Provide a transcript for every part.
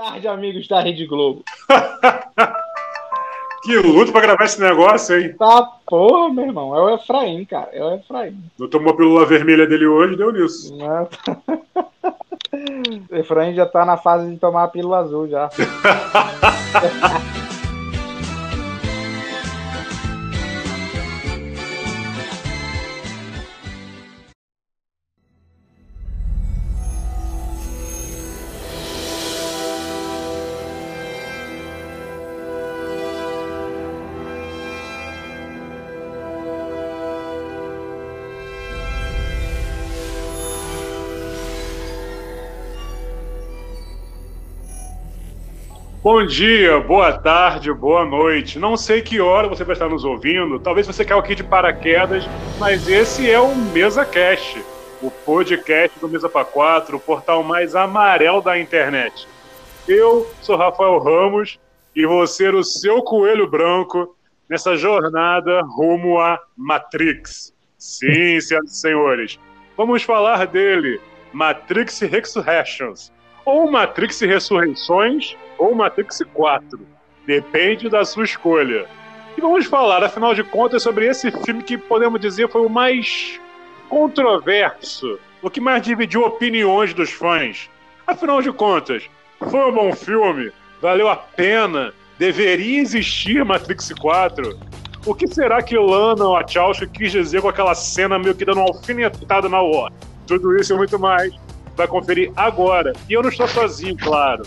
tarde, amigos da Rede Globo. que luto pra gravar esse negócio, hein? Tá porra, meu irmão. É o Efraim, cara. É o Efraim. Não tomou a pílula vermelha dele hoje, deu nisso. Não. Efraim já tá na fase de tomar a pílula azul já. Bom dia, boa tarde, boa noite. Não sei que hora você vai estar nos ouvindo, talvez você caiu aqui de paraquedas, mas esse é o Mesa Cast, o podcast do Mesa para 4, o portal mais amarelo da internet. Eu sou Rafael Ramos e vou ser o seu coelho branco nessa jornada rumo à Matrix. Sim, senhoras e senhores, vamos falar dele, Matrix Resurrections, ou Matrix Ressurreições, ou Matrix 4. Depende da sua escolha. E vamos falar, afinal de contas, sobre esse filme que podemos dizer foi o mais controverso, o que mais dividiu opiniões dos fãs. Afinal de contas, foi um bom filme? Valeu a pena? Deveria existir Matrix 4? O que será que Lana Wachowski quis dizer com aquela cena meio que dando uma alfinetada na War? Tudo isso e muito mais vai conferir agora. E eu não estou sozinho, claro.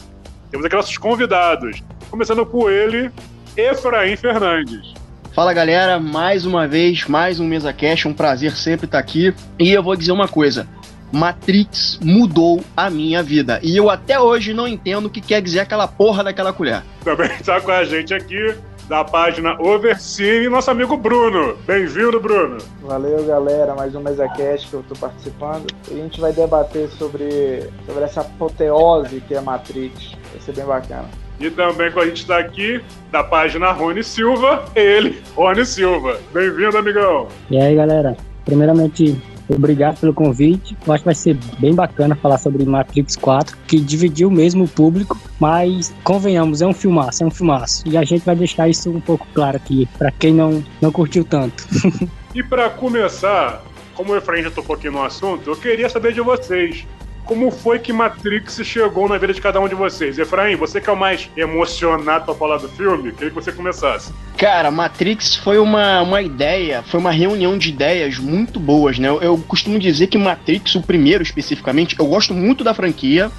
Temos aqui nossos convidados, começando por ele, Efraim Fernandes. Fala galera, mais uma vez, mais um Mesa Cash, um prazer sempre estar aqui. E eu vou dizer uma coisa: Matrix mudou a minha vida. E eu até hoje não entendo o que quer dizer aquela porra daquela colher. Também está com a gente aqui da página Overcine, nosso amigo Bruno. Bem-vindo, Bruno. Valeu, galera. Mais um MesaCast que eu estou participando. E a gente vai debater sobre, sobre essa apoteose que é a Matrix. Vai ser bem bacana. E também com a gente está aqui, da página Rony Silva, ele, Rony Silva. Bem-vindo, amigão. E aí, galera. Primeiramente, Obrigado pelo convite. Eu acho que vai ser bem bacana falar sobre Matrix 4, que dividiu mesmo o público, mas convenhamos, é um filmaço, é um filmaço. E a gente vai deixar isso um pouco claro aqui, para quem não, não curtiu tanto. e para começar, como o Efraim já tocou aqui no assunto, eu queria saber de vocês como foi que Matrix chegou na vida de cada um de vocês? Efraim, você que é o mais emocionado para falar do filme, queria que você começasse. Cara, Matrix foi uma, uma ideia, foi uma reunião de ideias muito boas, né? Eu, eu costumo dizer que Matrix, o primeiro especificamente, eu gosto muito da franquia,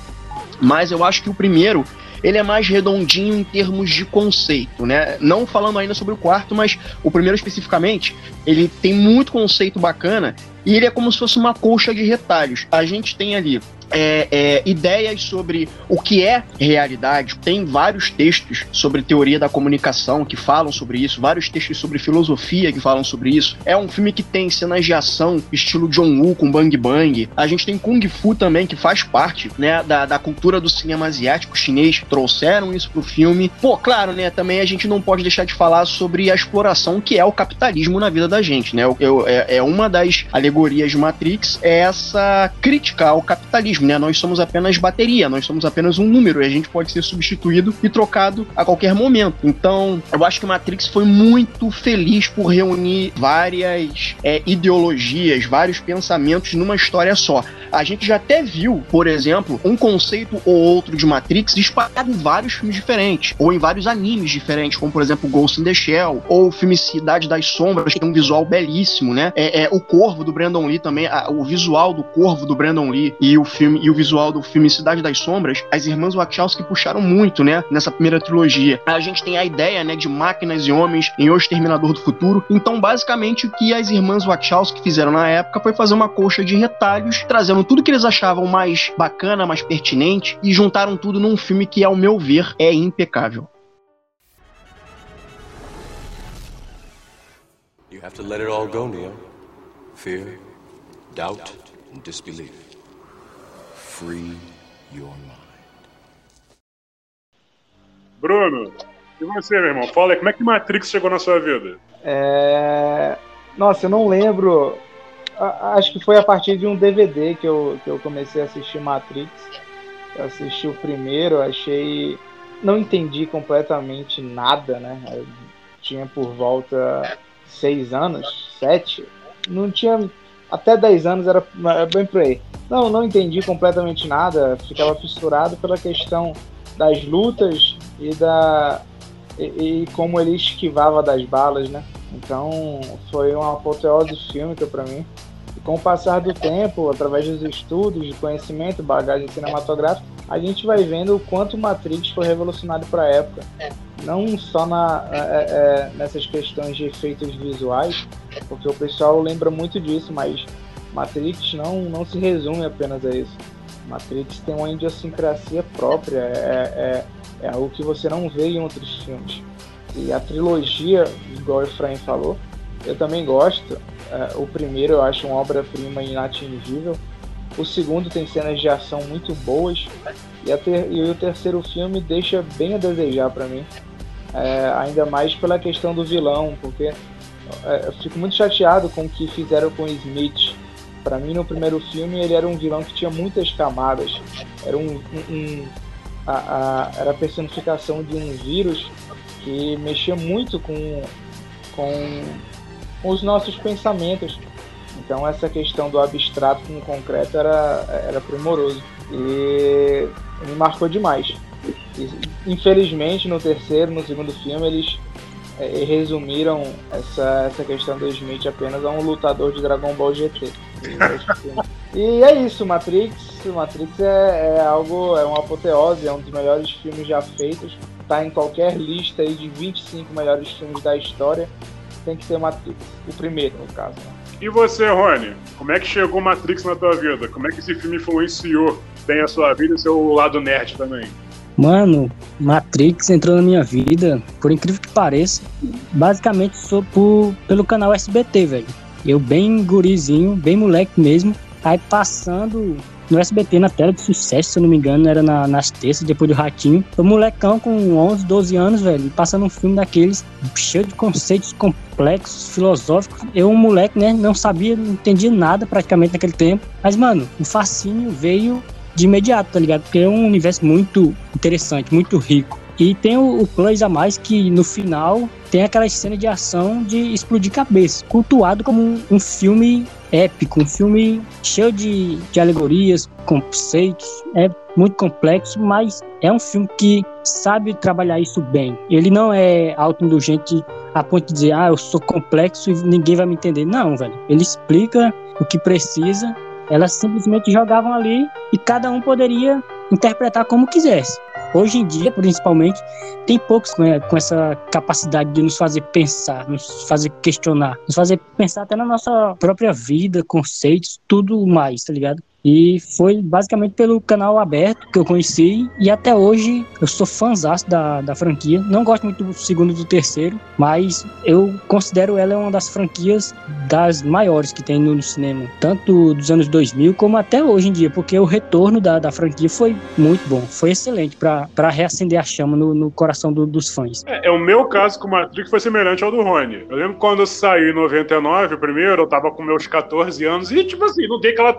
mas eu acho que o primeiro ele é mais redondinho em termos de conceito, né? Não falando ainda sobre o quarto, mas o primeiro especificamente, ele tem muito conceito bacana e ele é como se fosse uma colcha de retalhos. A gente tem ali é, é, ideias sobre o que é realidade. Tem vários textos sobre teoria da comunicação que falam sobre isso, vários textos sobre filosofia que falam sobre isso. É um filme que tem cenas de ação, estilo John Woo com Bang Bang. A gente tem Kung Fu também, que faz parte né, da, da cultura do cinema asiático chinês. Trouxeram isso pro filme. Pô, claro, né? Também a gente não pode deixar de falar sobre a exploração que é o capitalismo na vida da gente, né? Eu, eu, é, é uma das alegorias de Matrix, é essa crítica ao capitalismo né? Nós somos apenas bateria, nós somos apenas um número e a gente pode ser substituído e trocado a qualquer momento. Então, eu acho que Matrix foi muito feliz por reunir várias é, ideologias, vários pensamentos numa história só. A gente já até viu, por exemplo, um conceito ou outro de Matrix espalhado em vários filmes diferentes, ou em vários animes diferentes, como por exemplo Ghost in the Shell, ou o filme Cidade das Sombras, que tem um visual belíssimo, né? É, é o Corvo do Brandon Lee também, a, o visual do Corvo do Brandon Lee e o filme e o visual do filme Cidade das Sombras, as irmãs Wachowski puxaram muito, né, nessa primeira trilogia. A gente tem a ideia, né, de máquinas e homens em O Exterminador do Futuro. Então, basicamente, o que as irmãs Wachowski fizeram na época foi fazer uma colcha de retalhos, trazendo tudo que eles achavam mais bacana, mais pertinente e juntaram tudo num filme que, ao meu ver, é impecável. You have to let it all go, Neo. Fear, doubt and disbelief. Free your mind. Bruno, e você, meu irmão? Fala aí, como é que Matrix chegou na sua vida? É... Nossa, eu não lembro. Acho que foi a partir de um DVD que eu, que eu comecei a assistir Matrix. Eu assisti o primeiro, achei. Não entendi completamente nada, né? Eu tinha por volta seis anos, sete. Não tinha. Até dez anos era bem por aí. Não, não entendi completamente nada. Ficava fissurado pela questão das lutas e da. E, e como ele esquivava das balas, né? Então foi uma apoteose fílmica para mim com o passar do tempo, através dos estudos, de conhecimento, bagagem cinematográfica, a gente vai vendo o quanto Matrix foi revolucionário para a época. Não só na, é, é, é, nessas questões de efeitos visuais, porque o pessoal lembra muito disso, mas Matrix não, não se resume apenas a isso. Matrix tem uma idiosincrasia própria, é, é, é algo que você não vê em outros filmes. E a trilogia, igual o Efraim falou, eu também gosto. É, o primeiro eu acho uma obra-prima inatingível. O segundo tem cenas de ação muito boas. E, ter, e o terceiro filme deixa bem a desejar para mim. É, ainda mais pela questão do vilão, porque é, eu fico muito chateado com o que fizeram com Smith. Para mim, no primeiro filme, ele era um vilão que tinha muitas camadas. Era um, um, um a, a, era a personificação de um vírus que mexia muito com, com com os nossos pensamentos. Então essa questão do abstrato com o concreto era, era primoroso e me marcou demais. Infelizmente no terceiro, no segundo filme eles é, resumiram essa, essa questão do Smith apenas a um lutador de Dragon Ball GT. E é isso, Matrix. Matrix é, é, algo, é uma apoteose, é um dos melhores filmes já feitos. Está em qualquer lista aí de 25 melhores filmes da história tem que ser Matrix. O primeiro, no caso. E você, Rony? Como é que chegou Matrix na tua vida? Como é que esse filme influenciou bem a sua vida e seu lado nerd também? Mano, Matrix entrou na minha vida, por incrível que pareça, basicamente sou por, pelo canal SBT, velho. Eu bem gurizinho, bem moleque mesmo, aí passando no SBT na tela de sucesso, se eu não me engano, era na, nas terças, depois do Ratinho. O molecão com 11, 12 anos, velho, passando um filme daqueles cheio de conceitos complexos, filosóficos. Eu, um moleque, né, não sabia, não entendia nada praticamente naquele tempo. Mas, mano, o fascínio veio de imediato, tá ligado? Porque é um universo muito interessante, muito rico. E tem o, o plus a mais que no final tem aquela cena de ação de explodir cabeça, cultuado como um, um filme épico, um filme cheio de, de alegorias, conceitos, é muito complexo, mas é um filme que sabe trabalhar isso bem. Ele não é autoindulgente a ponto de dizer, ah, eu sou complexo e ninguém vai me entender. Não, velho. Ele explica o que precisa. Elas simplesmente jogavam ali e cada um poderia interpretar como quisesse. Hoje em dia, principalmente, tem poucos né, com essa capacidade de nos fazer pensar, nos fazer questionar, nos fazer pensar até na nossa própria vida, conceitos, tudo mais, tá ligado? E foi basicamente pelo canal aberto que eu conheci. E até hoje eu sou fãzão da, da franquia. Não gosto muito do segundo e do terceiro, mas eu considero ela uma das franquias das maiores que tem no, cinema. Tanto dos anos 2000 como até hoje em dia, porque o retorno da, da franquia foi muito bom. Foi excelente para reacender a chama no, no coração do, dos fãs. É, é, o meu caso com o Matrix foi semelhante ao do Rony. Eu lembro quando eu saí em 99, primeiro, eu tava com meus 14 anos e, tipo assim, não dei aquela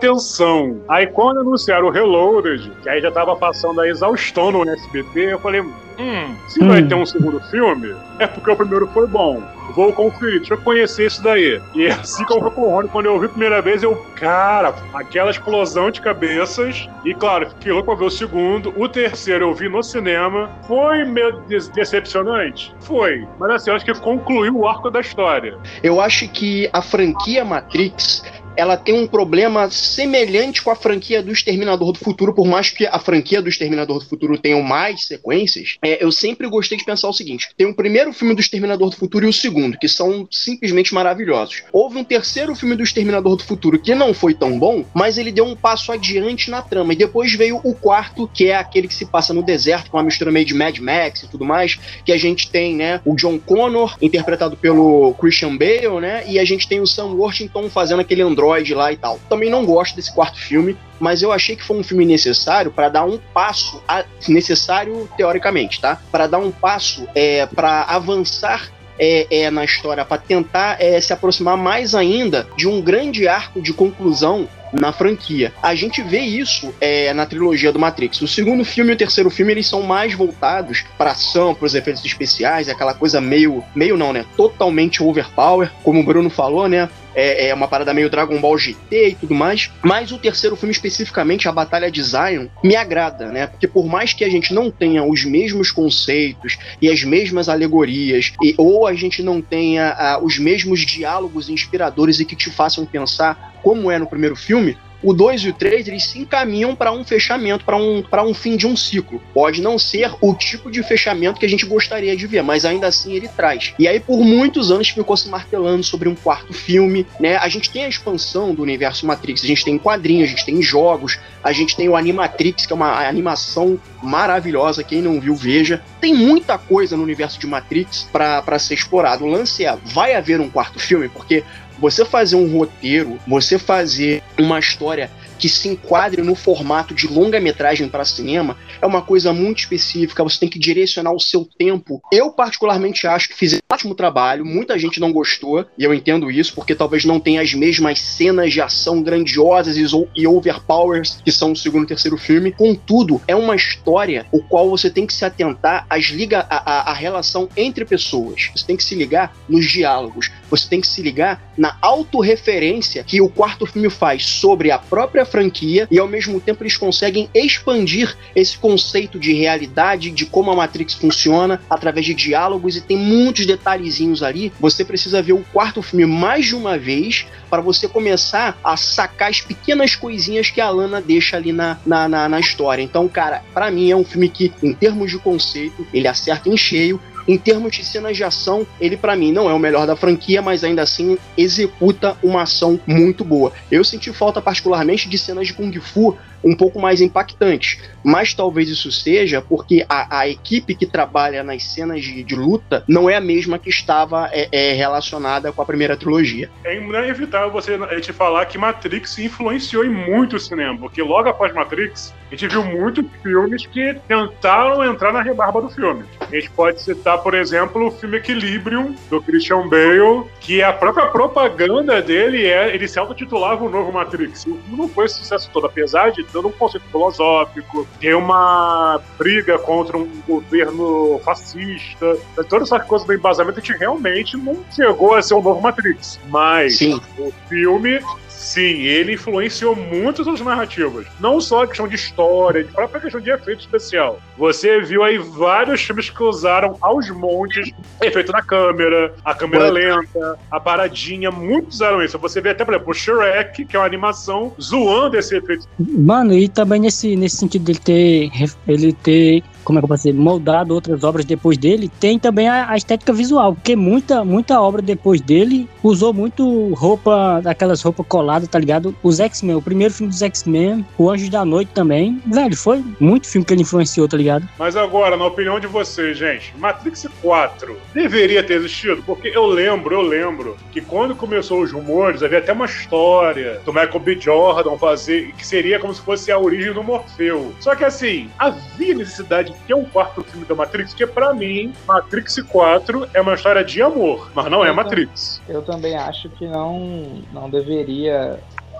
Aí quando anunciaram o Reloaded, que aí já tava passando a exaustão no SBT, eu falei, hum, se hum. vai ter um segundo filme, é porque o primeiro foi bom. Vou conferir, deixa eu conhecer isso daí. E assim como foi com o Rony, quando eu vi a primeira vez, eu, cara, aquela explosão de cabeças. E claro, fiquei louco pra ver o segundo. O terceiro eu vi no cinema. Foi meio decepcionante? Foi. Mas assim, eu acho que concluiu o arco da história. Eu acho que a franquia Matrix ela tem um problema semelhante com a franquia do Exterminador do Futuro, por mais que a franquia do Exterminador do Futuro tenha mais sequências, é, eu sempre gostei de pensar o seguinte: tem o primeiro filme do Exterminador do Futuro e o segundo, que são simplesmente maravilhosos. Houve um terceiro filme do Exterminador do Futuro que não foi tão bom, mas ele deu um passo adiante na trama. E depois veio o quarto, que é aquele que se passa no deserto, com uma mistura meio de Mad Max e tudo mais, que a gente tem, né, o John Connor, interpretado pelo Christian Bale, né, e a gente tem o Sam Worthington fazendo aquele androide Lá e tal. Também não gosto desse quarto filme, mas eu achei que foi um filme necessário para dar um passo a, necessário teoricamente, tá? Para dar um passo é, para avançar é, é, na história para tentar é, se aproximar mais ainda de um grande arco de conclusão na franquia. A gente vê isso é, na trilogia do Matrix. O segundo filme e o terceiro filme eles são mais voltados para ação, para os efeitos especiais, aquela coisa meio, meio não, né? Totalmente overpower, como o Bruno falou, né? é, é, uma parada meio Dragon Ball GT e tudo mais. Mas o terceiro filme, especificamente, a Batalha de Zion, me agrada, né? Porque por mais que a gente não tenha os mesmos conceitos e as mesmas alegorias, e, ou a gente não tenha uh, os mesmos diálogos inspiradores e que te façam pensar como é no primeiro filme, o 2 e o 3 eles se encaminham para um fechamento, para um, um fim de um ciclo. Pode não ser o tipo de fechamento que a gente gostaria de ver, mas ainda assim ele traz. E aí, por muitos anos, ficou se martelando sobre um quarto filme. Né? A gente tem a expansão do universo Matrix, a gente tem quadrinhos, a gente tem jogos, a gente tem o Animatrix, que é uma animação maravilhosa, quem não viu, veja. Tem muita coisa no universo de Matrix para ser explorado. O lance é, vai haver um quarto filme? Porque você fazer um roteiro, você fazer uma história que se enquadre no formato de longa-metragem para cinema é uma coisa muito específica, você tem que direcionar o seu tempo. Eu, particularmente, acho que fiz um ótimo trabalho, muita gente não gostou, e eu entendo isso, porque talvez não tenha as mesmas cenas de ação grandiosas e overpowers que são o segundo e terceiro filme. Contudo, é uma história o qual você tem que se atentar às liga, a, a, a relação entre pessoas. Você tem que se ligar nos diálogos, você tem que se ligar na autorreferência que o quarto filme faz sobre a própria franquia e ao mesmo tempo eles conseguem expandir esse conceito de realidade, de como a Matrix funciona através de diálogos e tem muitos detalhezinhos ali. Você precisa ver o quarto filme mais de uma vez para você começar a sacar as pequenas coisinhas que a Lana deixa ali na, na, na, na história. Então, cara, para mim é um filme que, em termos de conceito, ele acerta em cheio em termos de cenas de ação, ele para mim não é o melhor da franquia, mas ainda assim executa uma ação muito boa. Eu senti falta particularmente de cenas de Kung Fu um pouco mais impactantes. Mas talvez isso seja porque a, a equipe que trabalha nas cenas de, de, luta não é a mesma que estava é, é, relacionada com a primeira trilogia. É inevitável você te falar que Matrix influenciou em muito o cinema, porque logo após Matrix, a gente viu muitos filmes que tentaram entrar na rebarba do filme. A gente pode citar, por exemplo, o filme Equilibrium, do Christian Bale, que a própria propaganda dele é ele se autotitulava o novo Matrix. O filme não foi esse sucesso todo, apesar de todo um conceito filosófico, tem uma briga contra um governo fascista, todas essas coisas do embasamento, a gente realmente não chegou a ser um novo Matrix. Mas Sim. o filme Sim, ele influenciou muito as narrativas. Não só a questão de história, de própria questão de efeito especial. Você viu aí vários filmes que usaram aos montes efeito na câmera, a câmera lenta, a paradinha, muitos usaram isso. Você vê até, por exemplo, o Shrek, que é uma animação, zoando esse efeito. Mano, e também nesse, nesse sentido dele ter, ele ter como é que eu posso dizer, moldado outras obras depois dele, tem também a, a, estética visual, porque muita, muita obra depois dele usou muito roupa, aquelas roupas coladas, tá ligado? Os X-Men, o primeiro filme dos X-Men, O Anjo da Noite também, velho, foi muito filme que ele influenciou, tá ligado? Mas agora, na opinião de vocês, gente, Matrix 4 deveria ter existido, porque eu lembro, eu lembro que quando começou os rumores, havia até uma história do Michael B. Jordan fazer, que seria como se fosse a origem do Morfeu. Só que assim, havia necessidade que é um quarto filme da Matrix, que para mim, Matrix 4 é uma história de amor, mas não é Matrix. Eu também acho que não, não deveria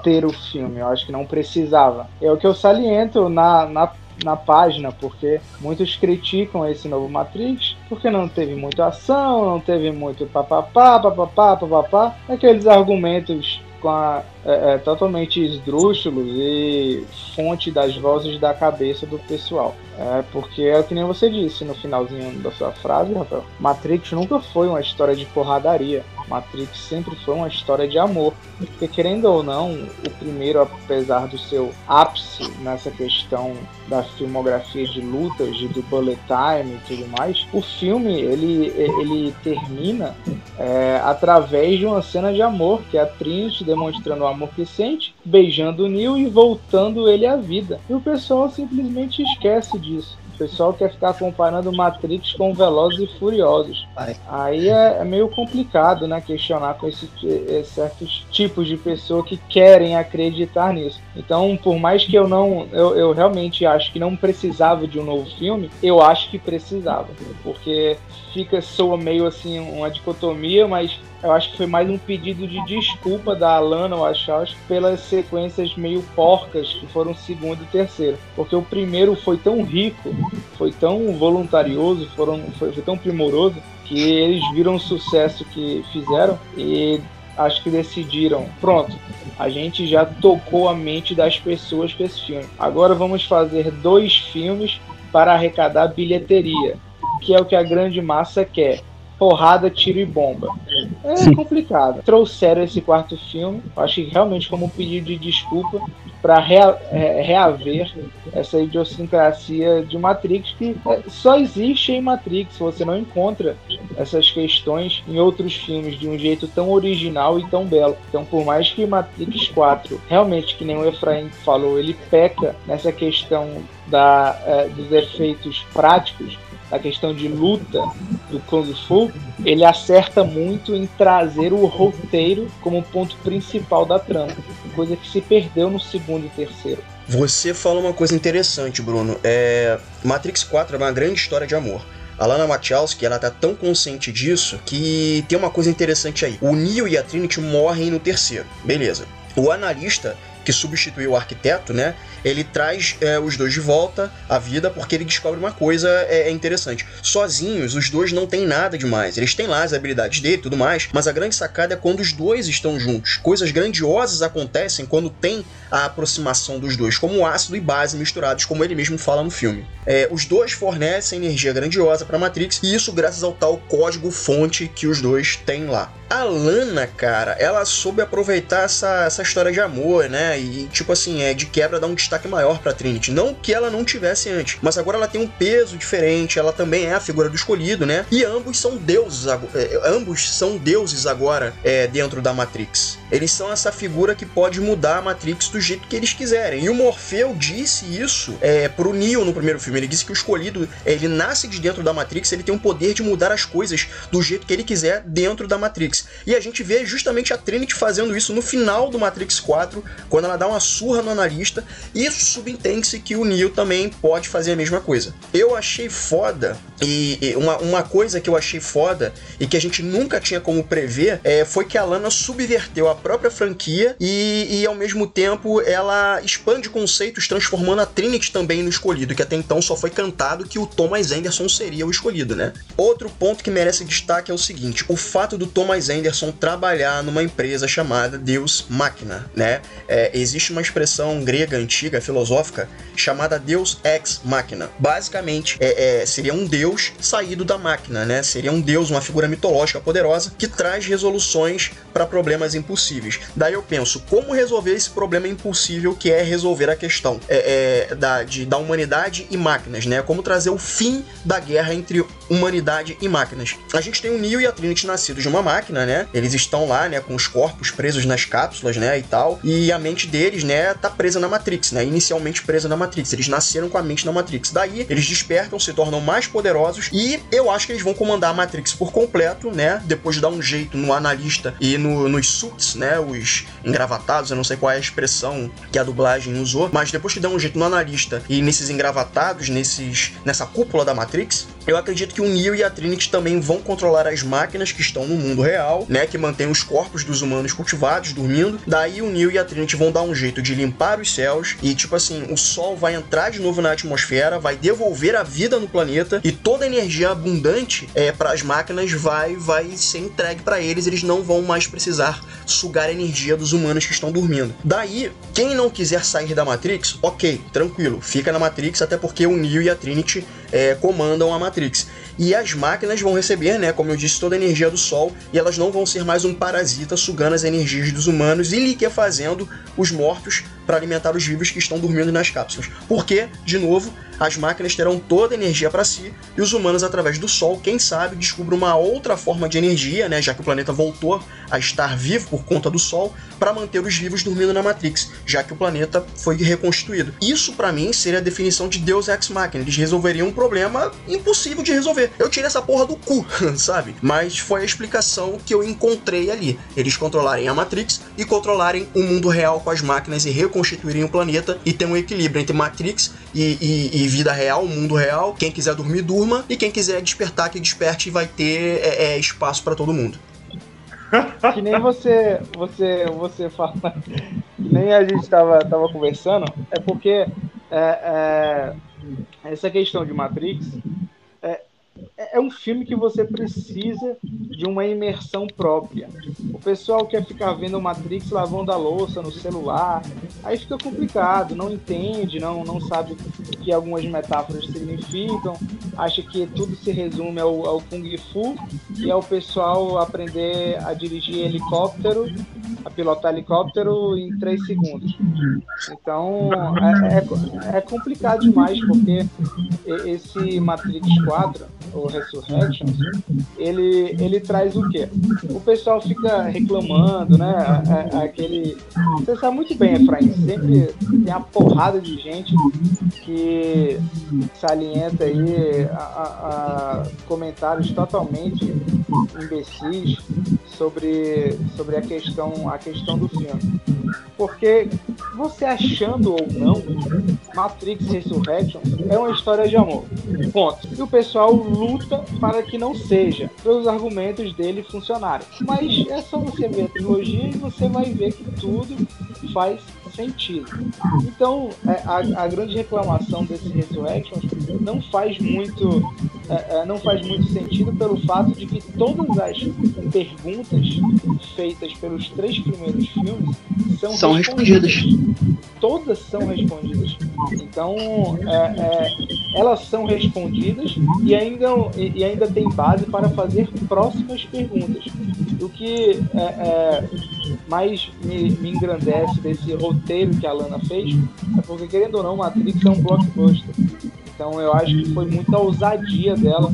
ter o filme, eu acho que não precisava. É o que eu saliento na, na na página, porque muitos criticam esse novo Matrix, porque não teve muita ação, não teve muito papapá, papapá, papapá, aqueles argumentos com a, é, é, totalmente esdrúxulos e fonte das vozes da cabeça do pessoal. É porque é o que nem você disse no finalzinho da sua frase, Rafael. Matrix nunca foi uma história de porradaria. Matrix sempre foi uma história de amor. Porque querendo ou não, o primeiro, apesar do seu ápice nessa questão da filmografia de lutas, do bullet time e tudo mais, o filme ele, ele termina é, através de uma cena de amor, que é a Trinity demonstrando o amor que sente, beijando o Neo e voltando ele à vida. E o pessoal simplesmente esquece disso. O pessoal quer ficar comparando Matrix com Velozes e Furiosos. Aí é, é, meio complicado, né? Questionar com esse, certos tipos de pessoa que querem acreditar nisso. Então, por mais que eu não. Eu, eu realmente acho que não precisava de um novo filme, eu acho que precisava. Porque fica, soa meio assim uma dicotomia, mas eu acho que foi mais um pedido de desculpa da Alana Wachowski pelas sequências meio porcas que foram segundo e terceiro. Porque o primeiro foi tão rico, foi tão voluntarioso, foram, foi, foi tão primoroso, que eles viram o sucesso que fizeram e acho que decidiram, pronto, a gente já tocou a mente das pessoas com esse filme. Agora vamos fazer dois filmes para arrecadar bilheteria, que é o que a grande massa quer porrada, tiro e bomba. É complicado. Trouxeram esse quarto filme, acho que realmente como um pedido de desculpa para rea, reaver essa idiosincrasia de Matrix que só existe em Matrix. Você não encontra essas questões em outros filmes de um jeito tão original e tão belo. Então, por mais que Matrix 4 realmente, que nem o Efraim falou, ele peca nessa questão da, é, dos efeitos práticos, a questão de luta do Kung Fu, ele acerta muito em trazer o roteiro como ponto principal da trama, coisa que se perdeu no segundo e terceiro. Você fala uma coisa interessante, Bruno. É... Matrix 4 é uma grande história de amor. A Lana Wachowski, ela tá tão consciente disso que tem uma coisa interessante aí. O Neo e a Trinity morrem no terceiro. Beleza. O analista que substituiu o arquiteto, né? Ele traz é, os dois de volta à vida porque ele descobre uma coisa é, é, interessante. Sozinhos, os dois não têm nada demais. Eles têm lá as habilidades dele e tudo mais, mas a grande sacada é quando os dois estão juntos. Coisas grandiosas acontecem quando tem a aproximação dos dois, como ácido e base misturados, como ele mesmo fala no filme. É, os dois fornecem energia grandiosa para Matrix e isso graças ao tal código-fonte que os dois têm lá. A Lana, cara, ela soube aproveitar essa, essa história de amor, né? E, tipo assim, é de quebra dar um destaque maior pra Trinity. Não que ela não tivesse antes, mas agora ela tem um peso diferente, ela também é a figura do escolhido, né? E ambos são deuses, é, ambos são deuses agora é, dentro da Matrix. Eles são essa figura que pode mudar a Matrix do jeito que eles quiserem. E o Morfeu disse isso é, pro Neo no primeiro filme. Ele disse que o escolhido, ele nasce de dentro da Matrix, ele tem o poder de mudar as coisas do jeito que ele quiser dentro da Matrix. E a gente vê justamente a Trinity fazendo isso no final do Matrix 4, quando ela dá uma surra no analista. Isso subentende-se que o Neo também pode fazer a mesma coisa. Eu achei foda, e, e uma, uma coisa que eu achei foda e que a gente nunca tinha como prever é, foi que a Lana subverteu a própria franquia e, e ao mesmo tempo ela expande conceitos, transformando a Trinity também no escolhido, que até então só foi cantado que o Thomas Anderson seria o escolhido, né? Outro ponto que merece destaque é o seguinte: o fato do Thomas Anderson trabalhar numa empresa chamada Deus Máquina, né? É, existe uma expressão grega antiga, filosófica, chamada Deus Ex Machina. Basicamente, é, é, seria um deus saído da máquina, né? Seria um deus, uma figura mitológica poderosa que traz resoluções para problemas impossíveis. Daí eu penso, como resolver esse problema impossível que é resolver a questão é, é, da, de, da humanidade e máquinas, né? Como trazer o fim da guerra entre humanidade e máquinas. A gente tem o Neo e a Trinity nascidos de uma máquina, né? Eles estão lá, né, com os corpos presos nas cápsulas, né, e tal. E a mente deles, né, tá presa na Matrix, né? Inicialmente presa na Matrix. Eles nasceram com a mente na Matrix. Daí, eles despertam, se tornam mais poderosos e eu acho que eles vão comandar a Matrix por completo, né? Depois de dar um jeito no analista e no, nos suits, né, os engravatados, eu não sei qual é a expressão que a dublagem usou, mas depois que dá um jeito no analista. E nesses engravatados, nesses nessa cúpula da Matrix, eu acredito que o Neo e a Trinity também vão controlar as máquinas que estão no mundo real, né, que mantêm os corpos dos humanos cultivados, dormindo. Daí o Neo e a Trinity vão dar um jeito de limpar os céus e tipo assim, o sol vai entrar de novo na atmosfera, vai devolver a vida no planeta e toda a energia abundante é para as máquinas vai vai ser entregue para eles, eles não vão mais precisar sugar a energia dos humanos que estão dormindo. Daí, quem não quiser sair da Matrix, OK, tranquilo, fica na Matrix até porque o Neo e a Trinity é, comandam a Matrix. E as máquinas vão receber, né, como eu disse, toda a energia do Sol e elas não vão ser mais um parasita sugando as energias dos humanos e liquefazendo os mortos para alimentar os vivos que estão dormindo nas cápsulas. Porque, de novo, as máquinas terão toda a energia para si e os humanos, através do Sol, quem sabe, descubram uma outra forma de energia, né, já que o planeta voltou a estar vivo por conta do Sol, para manter os vivos dormindo na Matrix, já que o planeta foi reconstituído. Isso, para mim, seria a definição de Deus Ex Machina. Eles resolveriam um problema impossível de resolver. Eu tirei essa porra do cu, sabe? Mas foi a explicação que eu encontrei ali. Eles controlarem a Matrix e controlarem o mundo real com as máquinas e reconstituírem o planeta e ter um equilíbrio entre Matrix e, e, e vida real, mundo real. Quem quiser dormir, durma. E quem quiser despertar, que desperte e vai ter é, é, espaço para todo mundo. que nem você, você, você fala, nem a gente estava tava conversando, é porque é, é, essa questão de Matrix é, é um filme que você precisa de uma imersão própria. O pessoal quer ficar vendo Matrix lavando a louça no celular, aí fica complicado, não entende, não, não sabe o que algumas metáforas significam, acha que tudo se resume ao, ao Kung Fu e ao pessoal aprender a dirigir helicóptero, a pilotar helicóptero em três segundos. Então é, é, é complicado demais, porque esse Matrix 4 o Resurrections, ele, ele traz o quê? O pessoal fica reclamando, né? Aquele. Você sabe muito bem, Efraim, sempre tem uma porrada de gente que salienta aí a, a, a comentários totalmente imbecis sobre, sobre a, questão, a questão do filme. Porque você achando ou não, Matrix Resurrection é uma história de amor. Ponto. E o pessoal luta para que não seja, para os argumentos dele funcionarem. Mas é só você ver a trilogia e você vai ver que tudo faz sentido. Então, é, a, a grande reclamação desse Resurrection não faz muito é, é, não faz muito sentido pelo fato de que todas as perguntas feitas pelos três primeiros filmes são, são respondidas. respondidas. Todas são respondidas. Então, é, é, elas são respondidas e ainda, e ainda tem base para fazer próximas perguntas. O que é, é, mais me, me engrandece desse roteiro que a Lana fez é porque, querendo ou não, Matrix é um blockbuster. Então eu acho que foi muita ousadia dela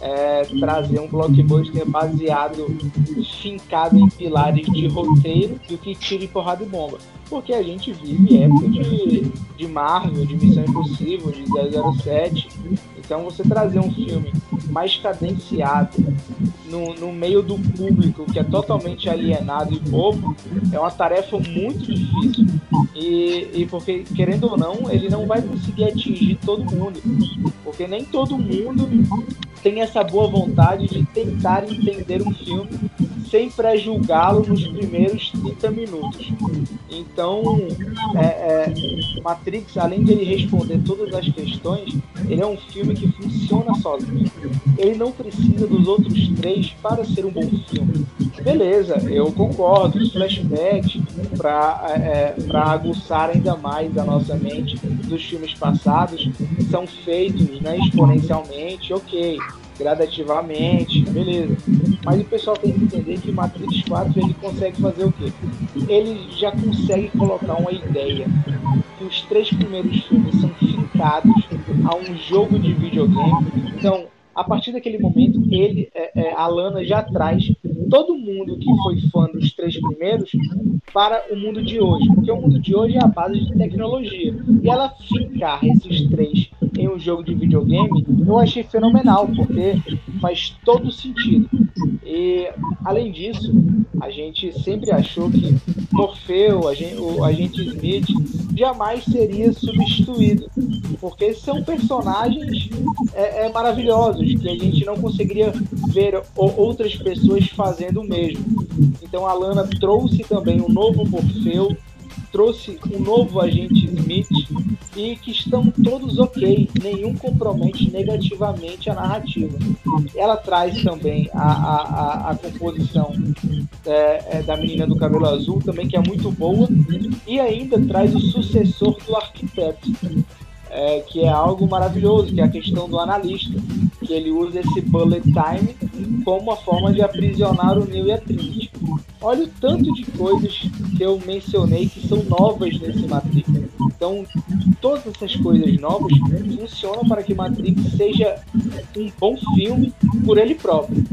é, trazer um blockbuster baseado, fincado em pilares de roteiro do que tiro e porrada e bomba. Porque a gente vive época de, de Marvel, de Missão Impossível, de 007. Então você trazer um filme mais cadenciado no, no meio do público que é totalmente alienado e bobo é uma tarefa muito difícil. E, e porque, querendo ou não, ele não vai conseguir atingir todo mundo. Porque nem todo mundo tem essa boa vontade de tentar entender um filme sem pré-julgá-lo nos primeiros 30 minutos. Então, é, é, Matrix, além de ele responder todas as questões, ele é um filme que funciona sozinho. Ele não precisa dos outros três para ser um bom filme. Beleza, eu concordo, os flashbacks para é, é aguçar ainda mais a nossa mente dos filmes passados são feitos né, exponencialmente, ok gradativamente, beleza. Mas o pessoal tem que entender que Matrix 4 ele consegue fazer o quê? Ele já consegue colocar uma ideia que os três primeiros filmes são fincados a um jogo de videogame. Então, a partir daquele momento, ele, é, é, a Lana já traz todo mundo que foi fã dos três primeiros para o mundo de hoje, porque o mundo de hoje é a base de tecnologia. E ela ficar esses três um jogo de videogame, eu achei fenomenal, porque faz todo sentido. E além disso, a gente sempre achou que Morfeu, o agente Smith, jamais seria substituído, porque são personagens é, é, maravilhosos que a gente não conseguiria ver outras pessoas fazendo o mesmo. Então a Lana trouxe também um novo Morfeu trouxe um novo agente Smith e que estão todos ok, nenhum compromete negativamente a narrativa. Ela traz também a, a, a, a composição é, é, da menina do cabelo azul, também que é muito boa, e ainda traz o sucessor do arquiteto. É, que é algo maravilhoso, que é a questão do analista, ele usa esse bullet time como uma forma de aprisionar o Neo e a Trinity. Olha o tanto de coisas que eu mencionei que são novas nesse Matrix. Então, todas essas coisas novas funcionam para que Matrix seja um bom filme por ele próprio.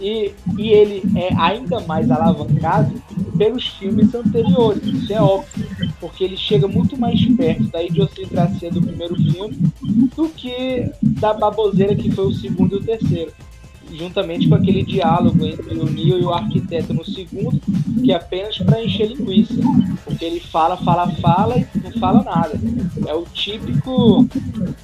E, e ele é ainda mais alavancado pelos filmes anteriores, isso é óbvio, porque ele chega muito mais perto da idiosincrasia do primeiro filme do que da baboseira que foi o segundo e o terceiro juntamente com aquele diálogo entre o Neo e o arquiteto no segundo, que é apenas para encher linguiça, porque ele fala, fala, fala e não fala nada. É o típico,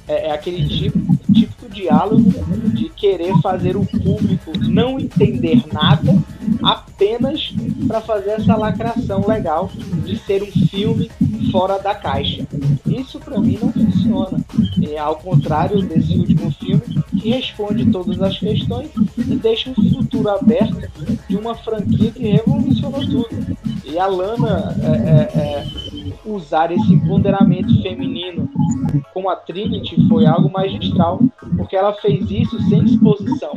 é, é aquele típico, típico diálogo de querer fazer o público não entender nada apenas para fazer essa lacração legal de ser um filme fora da caixa. Isso para mim não funciona. É ao contrário desse último responde todas as questões e deixa um futuro aberto de uma franquia que revolucionou tudo. E a Lana é, é, é, usar esse empoderamento feminino com a Trinity foi algo magistral, porque ela fez isso sem exposição.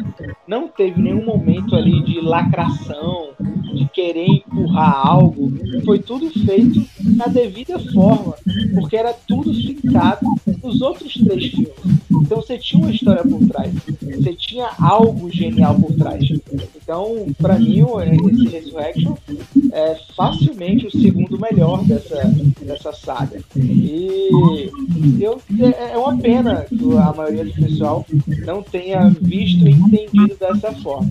Não teve nenhum momento ali de lacração, de querer empurrar algo. Foi tudo feito na devida forma, porque era tudo fincado nos outros três filmes. Então você tinha uma história por trás, você tinha algo genial por trás. Então, para mim, esse Resurrection é facilmente o segundo melhor dessa, dessa saga. E eu, é, é uma pena que a maioria do pessoal não tenha visto e entendido dessa forma.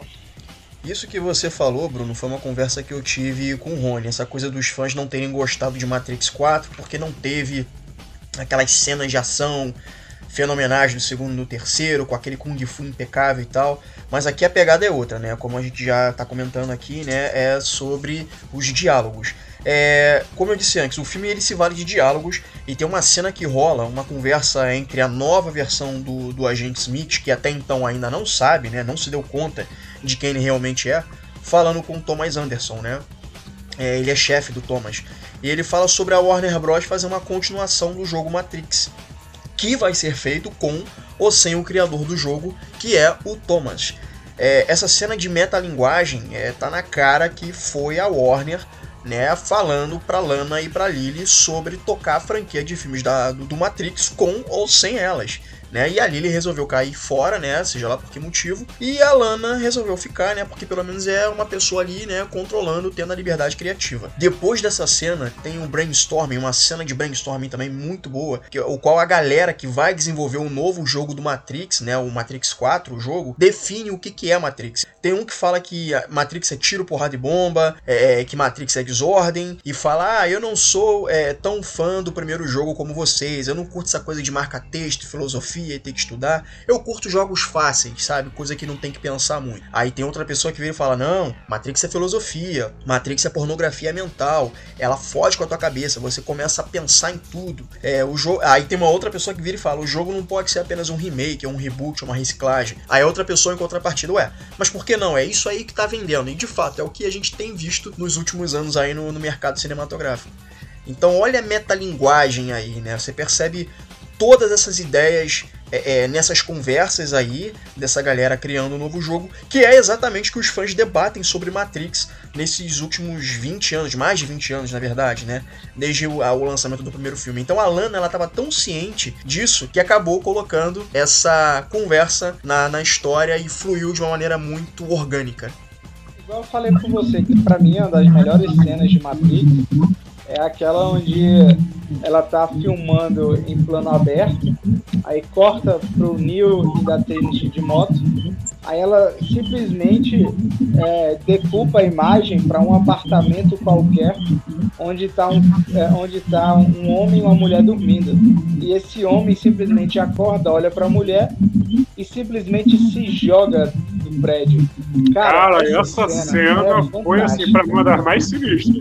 Isso que você falou, Bruno, foi uma conversa que eu tive com o Rony. Essa coisa dos fãs não terem gostado de Matrix 4 porque não teve aquelas cenas de ação fenomenais do segundo e do terceiro, com aquele Kung Fu impecável e tal. Mas aqui a pegada é outra, né? Como a gente já está comentando aqui, né? É sobre os diálogos. É, como eu disse antes, o filme ele se vale de diálogos e tem uma cena que rola, uma conversa entre a nova versão do, do agente Smith, que até então ainda não sabe, né? Não se deu conta de quem ele realmente é, falando com o Thomas Anderson, né? É, ele é chefe do Thomas. E ele fala sobre a Warner Bros. fazer uma continuação do jogo Matrix, que vai ser feito com ou sem o criador do jogo, que é o Thomas. É, essa cena de metalinguagem é, tá na cara que foi a Warner né, falando para Lana e para Lily sobre tocar a franquia de filmes da, do, do Matrix com ou sem elas né? E a Lily resolveu cair fora, né? Seja lá por que motivo. E a Lana resolveu ficar, né? Porque pelo menos é uma pessoa ali, né? Controlando, tendo a liberdade criativa. Depois dessa cena, tem um brainstorming, uma cena de brainstorming também muito boa, que, o qual a galera que vai desenvolver um novo jogo do Matrix, né? O Matrix 4, o jogo, define o que, que é Matrix. Tem um que fala que Matrix é tiro, porrada e bomba, é, que Matrix é desordem, e fala: Ah, eu não sou é, tão fã do primeiro jogo como vocês, eu não curto essa coisa de marca-texto, filosofia filosofia e ter que estudar. Eu curto jogos fáceis, sabe? Coisa que não tem que pensar muito. Aí tem outra pessoa que vira e fala: Não, Matrix é filosofia, Matrix é pornografia mental. Ela foge com a tua cabeça, você começa a pensar em tudo. É, o jogo. Aí tem uma outra pessoa que vira e fala: O jogo não pode ser apenas um remake, um reboot, uma reciclagem. Aí outra pessoa em contrapartida, ué, mas por que não? É isso aí que tá vendendo. E de fato, é o que a gente tem visto nos últimos anos aí no, no mercado cinematográfico. Então olha a metalinguagem aí, né? Você percebe todas essas ideias é, é, nessas conversas aí dessa galera criando um novo jogo, que é exatamente o que os fãs debatem sobre Matrix nesses últimos 20 anos, mais de 20 anos na verdade, né? Desde o, o lançamento do primeiro filme. Então a Lana ela estava tão ciente disso que acabou colocando essa conversa na, na história e fluiu de uma maneira muito orgânica. Igual eu falei com você que para mim é uma das melhores cenas de Matrix é aquela onde ela tá filmando em plano aberto, aí corta pro Neil e da Trinity de moto, aí ela simplesmente é, decupa a imagem para um apartamento qualquer, onde está um, é, onde tá um homem e uma mulher dormindo. E esse homem simplesmente acorda, olha para a mulher e simplesmente se joga do prédio. Cara, Cara essa, cena, cena é foi assim, para uma das mais sinistras.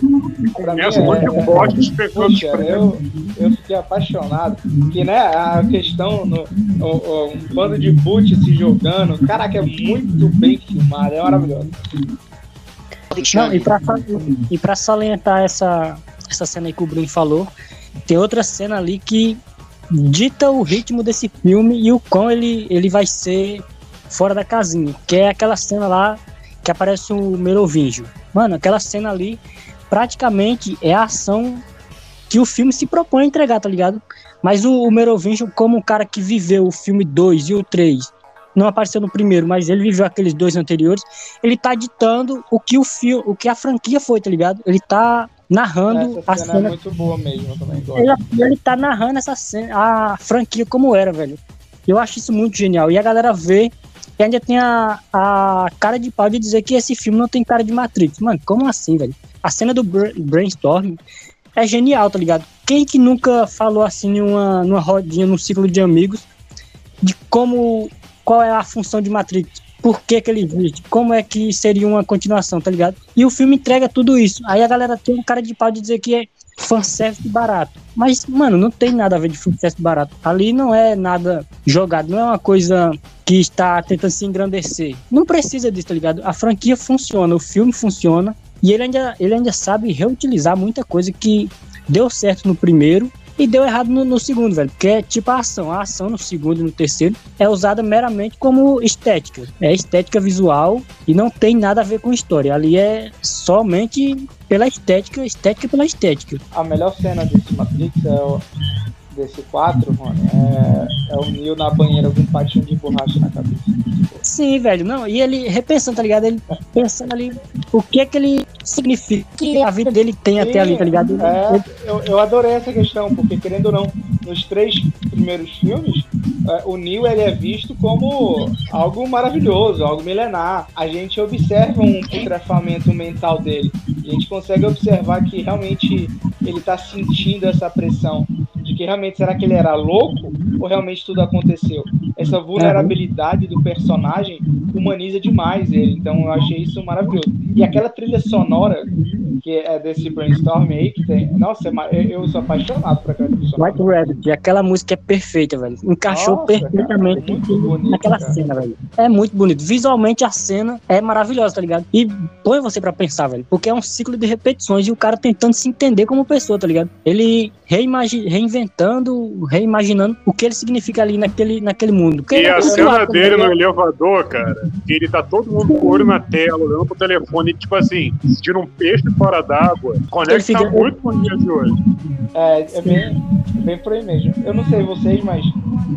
Começa muito é, bote Poxa, eu, eu fiquei apaixonado. Que, né, a questão, no, o, um bando de boot se jogando, caraca, é muito bem filmado, é maravilhoso. Não, e pra, e pra salientar essa, essa cena aí que o Bruno falou, tem outra cena ali que dita o ritmo desse filme e o quão ele, ele vai ser fora da casinha, que é aquela cena lá que aparece o Merovingio. Mano, aquela cena ali praticamente é a ação que o filme se propõe a entregar, tá ligado? Mas o, o Merovingio, como um cara que viveu o filme 2 e o 3, não apareceu no primeiro, mas ele viveu aqueles dois anteriores, ele tá ditando o que o filme, o que a franquia foi, tá ligado? Ele tá narrando essa a cena. é muito boa mesmo, eu também gosto. Ele, ele tá narrando essa cena, a franquia como era, velho. Eu acho isso muito genial. E a galera vê e ainda tem a, a cara de pau de dizer que esse filme não tem cara de Matrix. Mano, como assim, velho? A cena do brainstorm é genial, tá ligado? Quem que nunca falou assim numa, numa rodinha, num ciclo de amigos, de como. qual é a função de Matrix? Por que, que ele existe, como é que seria uma continuação, tá ligado? E o filme entrega tudo isso. Aí a galera tem um cara de pau de dizer que é fanservice barato. Mas, mano, não tem nada a ver de fanservice barato. Ali não é nada jogado, não é uma coisa que está tentando se engrandecer. Não precisa disso, tá ligado? A franquia funciona, o filme funciona. E ele ainda, ele ainda sabe reutilizar muita coisa que deu certo no primeiro e deu errado no, no, segundo, velho. Porque é tipo a ação. A ação no segundo e no terceiro é usada meramente como estética. É estética visual e não tem nada a ver com história. Ali é somente pela estética, estética pela estética. A melhor cena desse Matrix é o, desse 4, Rony, é, é o Neo na banheira com um patinho de borracha na cabeça. Sim, velho, não, e ele repensando, tá ligado? Ele pensando ali o que é que ele significa, que a vida dele tem Sim, até ali, tá ligado? É, eu, eu adorei essa questão, porque querendo ou não, nos três primeiros filmes, é, o Neo ele é visto como algo maravilhoso, algo milenar. A gente observa um putrefamento mental dele. A gente consegue observar que realmente ele está sentindo essa pressão que realmente será que ele era louco ou realmente tudo aconteceu. Essa vulnerabilidade do personagem humaniza demais ele, então eu achei isso maravilhoso. E aquela trilha sonora que é desse brainstorm aí que tem, nossa, é eu sou apaixonado por aquela trilha sonora. White Rabbit, aquela música é perfeita, velho. Encaixou nossa, perfeitamente cara, é bonito, naquela cara. cena, velho. É muito bonito. Visualmente a cena é maravilhosa, tá ligado? E põe você para pensar, velho, porque é um ciclo de repetições e o cara tentando se entender como pessoa, tá ligado? Ele reimagina, reinventando, reimaginando o que ele significa ali naquele, naquele mundo. Porque e a cena dele no elevador, cara, que ele tá todo mundo com o olho na tela, olhando pro telefone, tipo assim, tira um peixe fora d'água. Conecta fica... muito com o dia de hoje. É, é bem, bem por aí mesmo. Eu não sei vocês, mas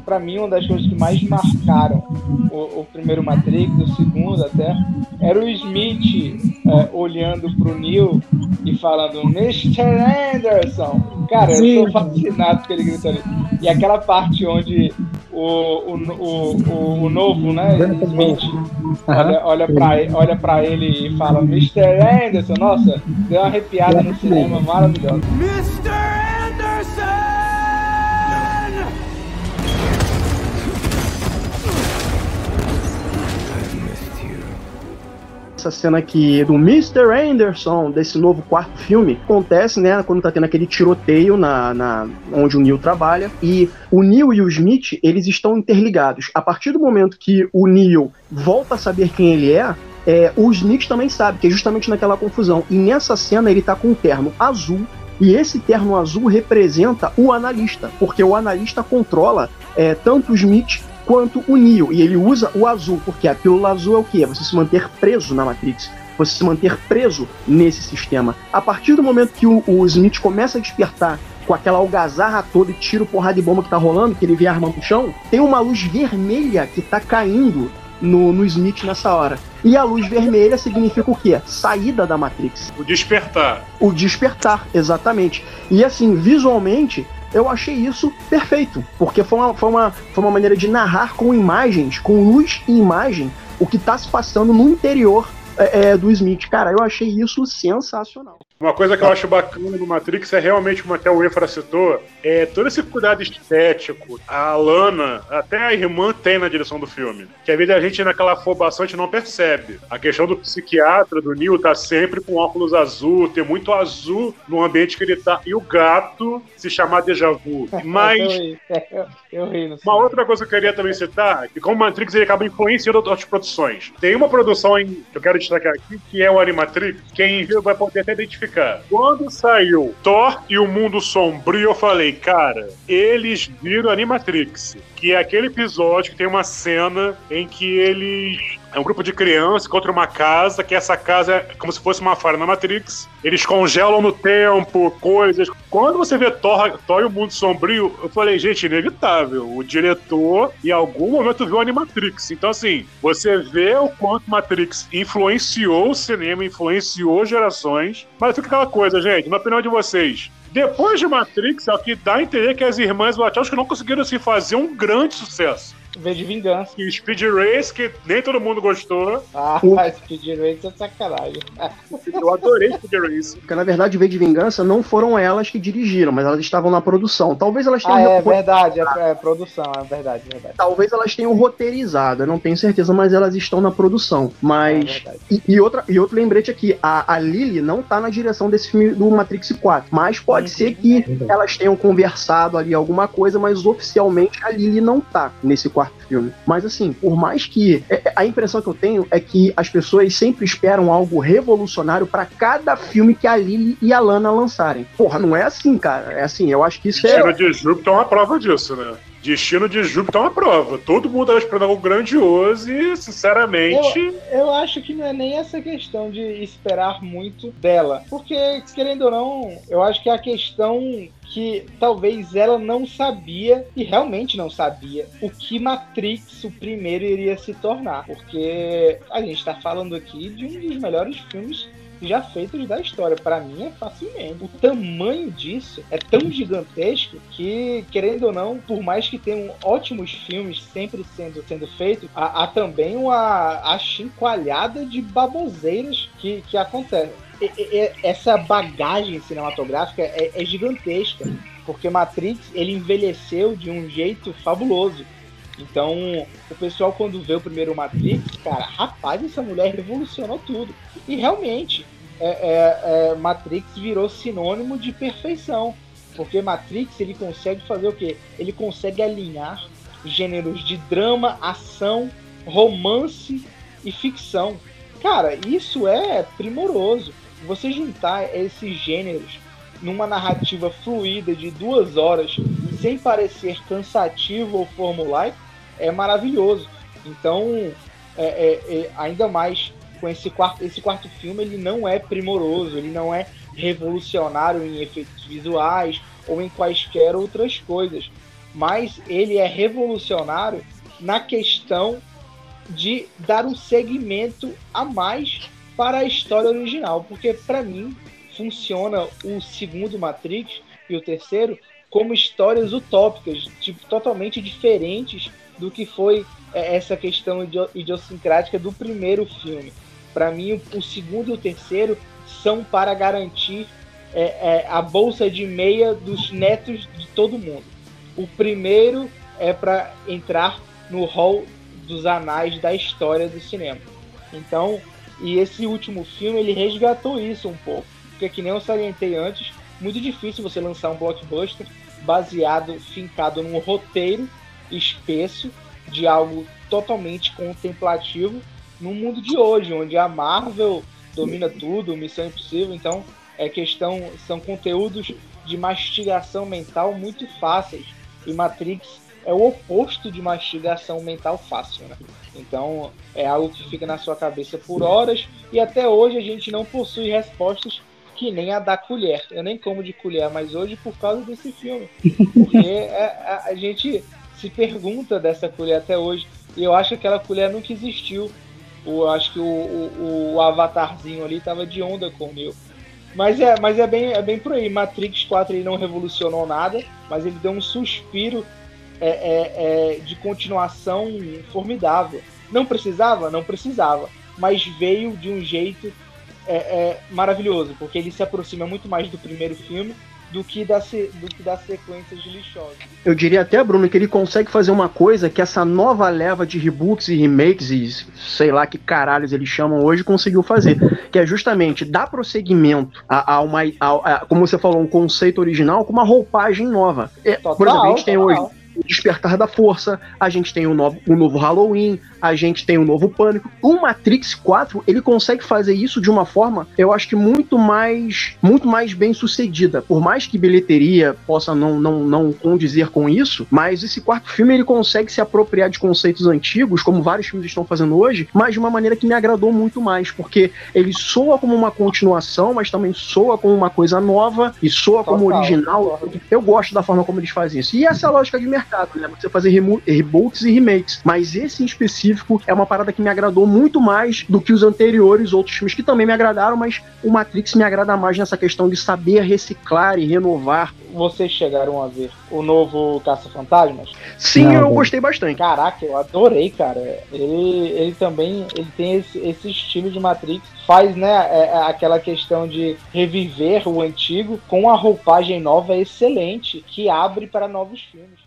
para mim uma das coisas que mais marcaram o, o, primeiro Matrix, o segundo até, era o Smith é, olhando pro Neil e falando Mr. Anderson. Cara, Sim. eu tô fascinado com ele gritando. E aquela parte onde o, o, o, o, novo, né, Smith, olha, olha, pra, olha pra ele e fala Mr. Anderson, nossa, deu uma arrepiada no cinema, maravilhosa. Mr. Anderson! Essa cena aqui do Mr. Anderson, desse novo quarto filme, acontece, né, quando tá tendo aquele tiroteio na, na onde o Neil trabalha, e o Neil e o Smith, eles estão interligados. A partir do momento que o Neil volta a saber quem ele é, é, o Smith também sabe, que é justamente naquela confusão. E nessa cena ele tá com um terno azul, e esse terno azul representa o analista, porque o analista controla é, tanto o Smith quanto o Neo. E ele usa o azul, porque a pílula azul é o que? É você se manter preso na Matrix. Você se manter preso nesse sistema. A partir do momento que o, o Smith começa a despertar com aquela algazarra toda e tira o porrada de bomba que tá rolando, que ele vê a arma no chão, tem uma luz vermelha que tá caindo no, no Smith nessa hora. E a luz vermelha significa o quê? Saída da Matrix. O despertar. O despertar, exatamente. E assim, visualmente, eu achei isso perfeito, porque foi uma, foi uma, foi uma maneira de narrar com imagens, com luz e imagem, o que está se passando no interior é, é, do Smith. Cara, eu achei isso sensacional. Uma coisa que eu acho bacana do Matrix é realmente, como até o Efra citou, é todo esse cuidado estético. A Lana, até a irmã tem na direção do filme. Que às vezes a gente naquela afobação a gente não percebe. A questão do psiquiatra, do Neil, tá sempre com óculos azul, tem muito azul no ambiente que ele tá. E o gato se chamar Deja Vu. Mas. eu, eu, ri Uma outra coisa que eu queria também citar, que como o Matrix ele acaba influenciando outras produções. Tem uma produção em, que eu quero destacar aqui, que é o Animatrix. Quem viu vai poder até identificar quando saiu Thor e o Mundo Sombrio, eu falei, cara, eles viram Animatrix. Que é aquele episódio que tem uma cena em que eles é um grupo de crianças contra uma casa, que essa casa é como se fosse uma falha na Matrix. Eles congelam no tempo, coisas. Quando você vê Thor, Thor e o Mundo Sombrio, eu falei, gente, inevitável. O diretor, em algum momento, viu Animatrix. Então, assim, você vê o quanto Matrix influenciou o cinema, influenciou gerações. Mas fica aquela coisa, gente, na opinião de vocês, depois de Matrix, é o que dá a entender que as irmãs Wachowski não conseguiram assim, fazer um grande sucesso. V de Vingança. E Speed Race, que nem todo mundo gostou. Ah, Speed Race é sacanagem. Eu adorei Speed Race. Porque, na verdade, V de Vingança não foram elas que dirigiram, mas elas estavam na produção. Talvez elas tenham... Ah, é verdade, é, é produção, é verdade, é verdade. Talvez elas tenham roteirizado, eu não tenho certeza, mas elas estão na produção. Mas... É e, e outra, e outro lembrete aqui, a, a Lily não tá na direção desse filme do Matrix 4, mas pode Uhum. ser que elas tenham conversado ali alguma coisa, mas oficialmente a Lily não tá nesse quarto filme. Mas assim, por mais que é- a impressão que eu tenho é que as pessoas sempre esperam algo revolucionário pra cada filme que a Lily e a Lana lançarem. Porra, não é assim, cara. É assim, eu acho que isso é Destino de Júpiter é uma prova disso, né? Destino de Júpiter é uma prova. Todo mundo tava esperando algo grandioso e, sinceramente, Eu acho que não é nem essa questão de esperar muito dela. Porque, querendo ou não, eu acho que é a questão que talvez ela não sabia, e realmente não sabia, o que Matrix, o primeiro, iria se tornar. Porque a gente tá falando aqui de um dos melhores filmes já feitos da história. Pra mim é facilmente. O tamanho disso é tão gigantesco que, querendo ou não, por mais que tenham ótimos filmes sempre sendo, sendo feitos, há, há também uma achincoalhada de baboseiras que, que acontecem. E- e- essa bagagem cinematográfica é, é gigantesca, porque Matrix ele envelheceu de um jeito fabuloso. Então, o pessoal quando vê o primeiro Matrix, cara, rapaz, essa mulher revolucionou tudo. E realmente, é, é, é, Matrix virou sinônimo de perfeição. Porque Matrix ele consegue fazer o quê? Ele consegue alinhar gêneros de drama, ação, romance e ficção. Cara, isso é primoroso. Você juntar esses gêneros numa narrativa fluida de duas horas sem parecer cansativo ou formulaico é maravilhoso. Então, é, é, é, ainda mais com esse quarto, esse quarto filme, ele não é primoroso, ele não é revolucionário em efeitos visuais ou em quaisquer outras coisas, mas ele é revolucionário na questão de dar um segmento a mais para a história original, porque para mim funciona o segundo Matrix e o terceiro como histórias utópicas, tipo totalmente diferentes do que foi é, essa questão idio- idiosincrática do primeiro filme. Para mim, o segundo e o terceiro são para garantir é, é, a bolsa de meia dos netos de todo mundo. O primeiro é para entrar no hall dos anais da história do cinema. Então, e esse último filme ele resgatou isso um pouco, porque que nem eu salientei antes, muito difícil você lançar um blockbuster baseado, fincado num roteiro espesso de algo totalmente contemplativo no mundo de hoje, onde a Marvel domina tudo, Missão Impossível, então é questão, são conteúdos de mastigação mental muito fáceis. E Matrix é o oposto de mastigação mental fácil, né? Então é algo que fica na sua cabeça por horas e até hoje a gente não possui respostas que nem a da colher. Eu nem como de colher, mas hoje por causa desse filme. Porque é- a, a gente se pergunta dessa colher até hoje. E eu acho que aquela colher nunca existiu. Eu acho que o, o, o avatarzinho ali tava de onda com o Neo. Mas é, mas é bem, é bem por aí. Matrix 4 ele não revolucionou nada, mas ele deu um suspiro é, é, é, de continuação formidável. Não precisava? Não precisava. Mas veio de um jeito é, é, maravilhoso, porque ele se aproxima muito mais do primeiro filme do que, da, do que das sequências de lixosas. Eu diria até, Bruno, que ele consegue fazer uma coisa que essa nova leva de reboots e remakes e sei lá que caralhos eles chamam hoje conseguiu fazer. Que é justamente dar prosseguimento a, a uma, a- a- como você falou, um conceito original com uma roupagem nova. É, por Total, exemplo, a gente tem hoje total. O Despertar da Força, a gente tem o novo, o novo Halloween, a gente tem o novo Pânico. O Matrix 4, ele consegue fazer isso de uma forma, eu acho que muito mais muito mais bem sucedida. Por mais que bilheteria possa não, não, não condizer com isso, mas esse quarto filme ele consegue se apropriar de conceitos antigos, como vários filmes estão fazendo hoje, mas de uma maneira que me agradou muito mais, porque ele soa como uma continuação, mas também soa como uma coisa nova e soa como original. Eu gosto da forma como eles fazem isso. E essa é a lógica de mercado complicado, né? Você fazer reboots e remakes. Mas esse em específico é uma parada que me agradou muito mais do que os anteriores outros filmes que também me agradaram, mas o Matrix me agrada mais nessa questão de saber reciclar e renovar. Vocês chegaram a ver o novo Caça-Fantasmas? Sim, Não, eu gostei bastante. Caraca, eu adorei, cara. Ele, ele também ele tem esse, esse estilo de Matrix, faz né, é, é aquela questão de reviver o antigo com a roupagem nova excelente que abre para novos filmes.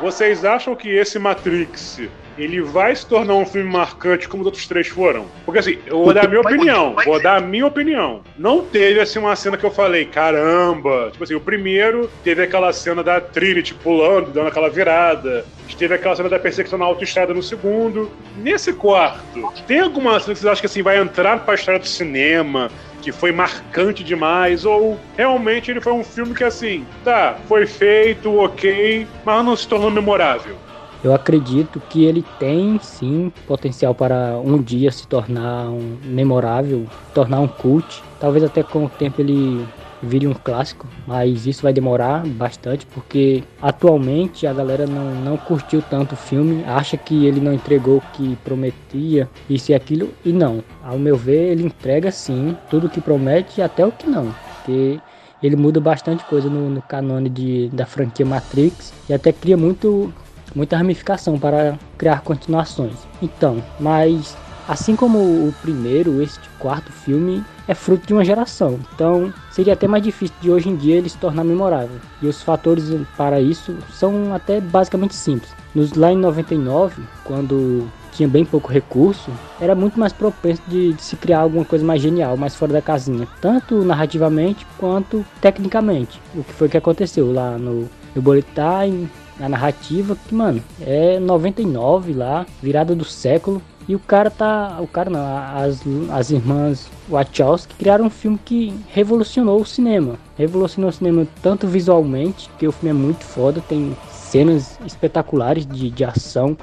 Vocês acham que esse Matrix ele vai se tornar um filme marcante como os outros três foram? Porque assim, eu vou dar a minha opinião, vou dar a minha opinião. Não teve assim uma cena que eu falei, caramba. Tipo assim, o primeiro teve aquela cena da Trinity pulando, dando aquela virada. Teve aquela cena da perseguição na autoestrada no segundo. Nesse quarto, tem alguma cena que vocês acham que assim vai entrar pra história do cinema? que foi marcante demais, ou realmente ele foi um filme que, assim, tá, foi feito, ok, mas não se tornou memorável? Eu acredito que ele tem sim potencial para um dia se tornar um memorável, tornar um cult. Talvez até com o tempo ele vire um clássico, mas isso vai demorar bastante porque atualmente a galera não, não curtiu tanto o filme, acha que ele não entregou o que prometia, isso e aquilo, e não. Ao meu ver, ele entrega sim tudo o que promete e até o que não, porque ele muda bastante coisa no, no canone de, da franquia Matrix e até cria muito muita ramificação para criar continuações. Então, mas assim como o primeiro, este quarto filme é fruto de uma geração. Então, seria até mais difícil de hoje em dia ele se tornar memorável. E os fatores para isso são até basicamente simples. Nos, lá em 99, quando tinha bem pouco recurso, era muito mais propenso de, de, se criar alguma coisa mais genial, mais fora da casinha, tanto narrativamente quanto tecnicamente. O que foi que aconteceu lá no, no Bullet Time, na narrativa, que, mano, é 99 lá, virada do século, e o cara tá. O cara não, as, as irmãs Wachowski criaram um filme que revolucionou o cinema. Revolucionou o cinema tanto visualmente, que o filme é muito foda, tem cenas espetaculares de, de ação,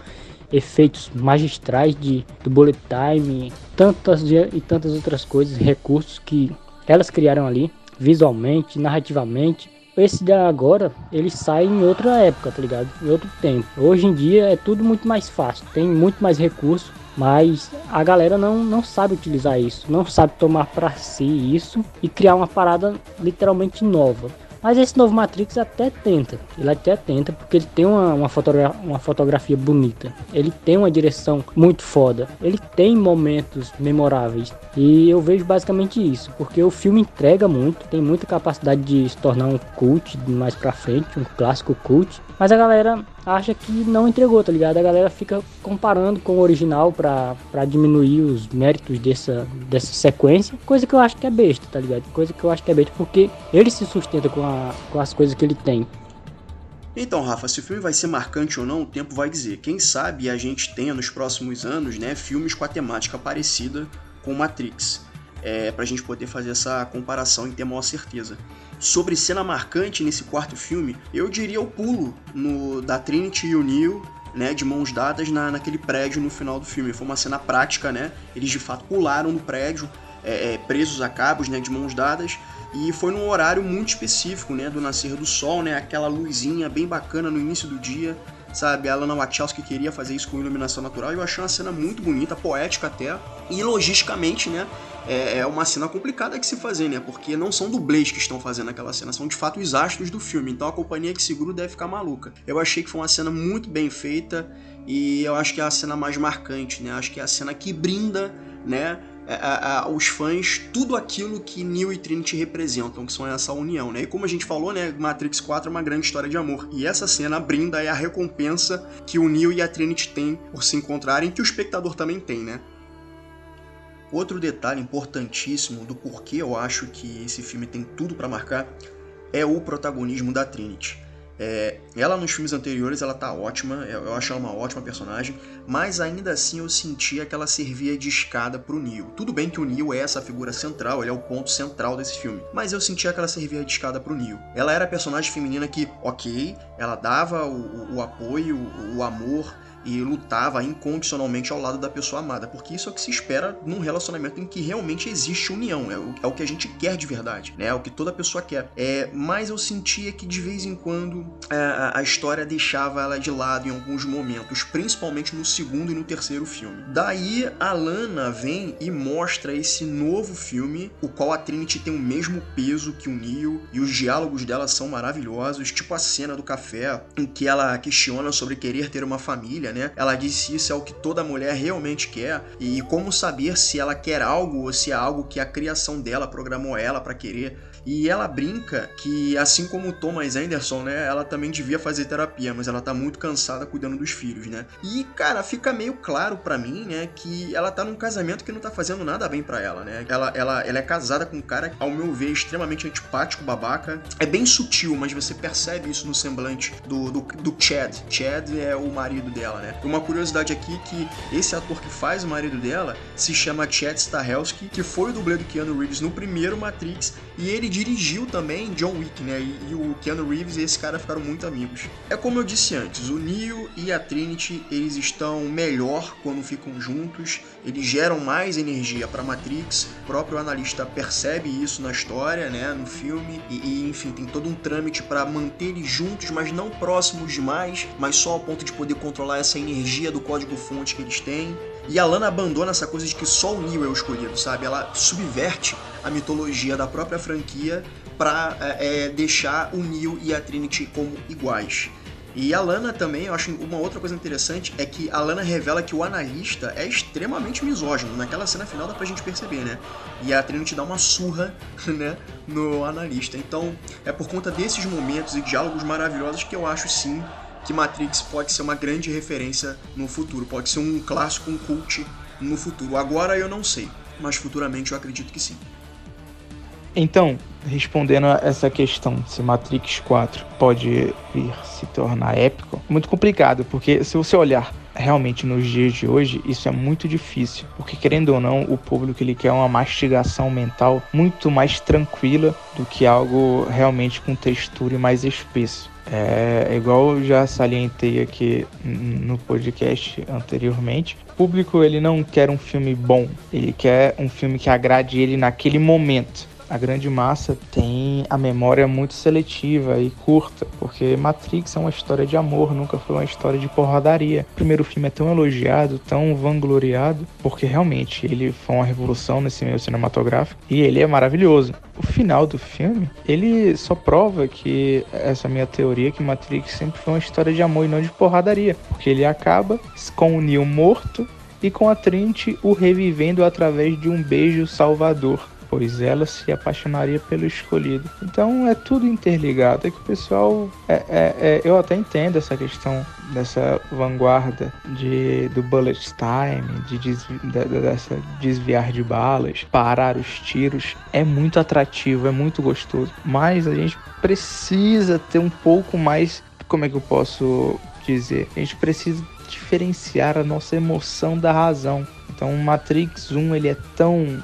efeitos magistrais de, do bullet time, tantas e tantas outras coisas, recursos que elas criaram ali, visualmente, narrativamente. Esse de agora, ele sai em outra época, tá ligado? Em outro tempo. Hoje em dia é tudo muito mais fácil, tem muito mais recurso mas a galera não, não sabe utilizar isso, não sabe tomar para si isso e criar uma parada literalmente nova. Mas esse novo Matrix até tenta, ele até tenta porque ele tem uma, uma, fotogra uma fotografia bonita, ele tem uma direção muito foda, ele tem momentos memoráveis. E eu vejo basicamente isso, porque o filme entrega muito, tem muita capacidade de se tornar um cult mais pra frente, um clássico cult, mas a galera acha que não entregou, tá ligado? A galera fica comparando com o original pra diminuir os méritos dessa, dessa sequência, coisa que eu acho que é besta, tá ligado? Coisa que eu acho que é besta, porque ele se sustenta com, a, com as coisas que ele tem. Então, Rafa, se o filme vai ser marcante ou não, o tempo vai dizer. Quem sabe a gente tenha nos próximos anos, né, filmes com a temática parecida com Matrix. É, pra gente poder fazer essa comparação e ter maior certeza. Sobre cena marcante nesse quarto filme, eu diria o pulo no, da Trinity e o Neo né, de mãos dadas na, naquele prédio no final do filme. Foi uma cena prática, né? Eles de fato pularam no prédio, é, é, presos a cabos, né, de mãos dadas, e foi num horário muito específico, né, do nascer do sol, né, aquela luzinha bem bacana no início do dia, sabe? A Lana Wachowski queria fazer isso com iluminação natural. Eu achei uma cena muito bonita, poética até, e logisticamente, né? É, é uma cena complicada de se fazer, né? Porque não são dublês que estão fazendo aquela cena, são de fato os astros do filme. Então a companhia que segura deve ficar maluca. Eu achei que foi uma cena muito bem feita e eu acho que é a cena mais marcante, né? Acho que é a cena que brinda, né? A, a, os fãs tudo aquilo que Neo e Trinity representam, que são essa união, né? E como a gente falou, né, Matrix 4 é uma grande história de amor. E essa cena brinda é a recompensa que o Neo e a Trinity têm por se encontrarem, que o espectador também tem, né? Outro detalhe importantíssimo do porquê eu acho que esse filme tem tudo para marcar é o protagonismo da Trinity. É, ela nos filmes anteriores ela tá ótima, eu acho ela uma ótima personagem, mas ainda assim eu sentia que ela servia de escada pro Neo. Tudo bem que o Neo é essa figura central, ele é o ponto central desse filme, mas eu sentia que ela servia de escada pro Neo. Ela era a personagem feminina que, ok, ela dava o, o, o apoio, o, o amor, e lutava incondicionalmente ao lado da pessoa amada, porque isso é o que se espera num relacionamento em que realmente existe união, é o, é o que a gente quer de verdade, né? É o que toda pessoa quer. É, mas eu sentia que de vez em quando a, a história deixava ela de lado em alguns momentos, principalmente no segundo e no terceiro filme. Daí a Lana vem e mostra esse novo filme, o qual a Trinity tem o mesmo peso que o Neo e os diálogos dela são maravilhosos, tipo a cena do café em que ela questiona sobre querer ter uma família, né? Ela disse isso é o que toda mulher realmente quer e como saber se ela quer algo ou se é algo que a criação dela programou ela para querer. E ela brinca que, assim como o Thomas Anderson, né, ela também devia fazer terapia, mas ela tá muito cansada cuidando dos filhos, né? E, cara, fica meio claro para mim, né, que ela tá num casamento que não tá fazendo nada bem para ela, né? Ela, ela, ela é casada com um cara, ao meu ver, extremamente antipático, babaca. É bem sutil, mas você percebe isso no semblante do, do, do Chad. Chad é o marido dela, né? Uma curiosidade aqui que esse ator que faz o marido dela se chama Chad Stahelski, que foi o dublê do Keanu Reeves no primeiro Matrix, e ele dirigiu também John Wick, né? E, e, o Keanu Reeves e esse cara ficaram muito amigos. É como eu disse antes, o Neo e a Trinity, eles estão melhor quando ficam juntos, eles geram mais energia para Matrix. O próprio analista percebe isso na história, né, no filme, e, e enfim, tem todo um trâmite para manter eles juntos, mas não próximos demais, mas só ao ponto de poder controlar essa energia do código-fonte que eles têm. E a Lana abandona essa coisa de que só o Neo é o escolhido, sabe? Ela subverte a mitologia da própria franquia para é, é, deixar o Neo e a Trinity como iguais. E a Lana também, eu acho uma outra coisa interessante é que a Lana revela que o analista é extremamente misógino. Naquela cena final dá pra gente perceber, né? E a Trinity dá uma surra, né, no analista. Então, é por conta desses momentos e diálogos maravilhosos que eu acho sim que Matrix pode ser uma grande referência no futuro, pode ser um clássico, um cult no futuro. Agora eu não sei, mas futuramente eu acredito que sim. Então, respondendo a essa questão, se Matrix 4 pode vir se tornar épico, muito complicado, porque se você olhar realmente nos dias de hoje, isso é muito difícil, porque querendo ou não, o público ele quer uma mastigação mental muito mais tranquila do que algo realmente com textura e mais espesso. É, é igual eu já salientei aqui no podcast anteriormente, o público ele não quer um filme bom, ele quer um filme que agrade ele naquele momento a grande massa tem a memória muito seletiva e curta, porque Matrix é uma história de amor, nunca foi uma história de porradaria. O primeiro filme é tão elogiado, tão vangloriado, porque realmente ele foi uma revolução nesse meio cinematográfico e ele é maravilhoso. O final do filme, ele só prova que essa minha teoria que Matrix sempre foi uma história de amor e não de porradaria, porque ele acaba com o Neo morto e com a Trinity o revivendo através de um beijo salvador pois ela se apaixonaria pelo escolhido. Então é tudo interligado. É que o pessoal. É, é, é, eu até entendo essa questão dessa vanguarda de, do bullet time, de desvi, dessa desviar de balas, parar os tiros. É muito atrativo, é muito gostoso. Mas a gente precisa ter um pouco mais. Como é que eu posso dizer? A gente precisa diferenciar a nossa emoção da razão. Então, Matrix 1 ele é tão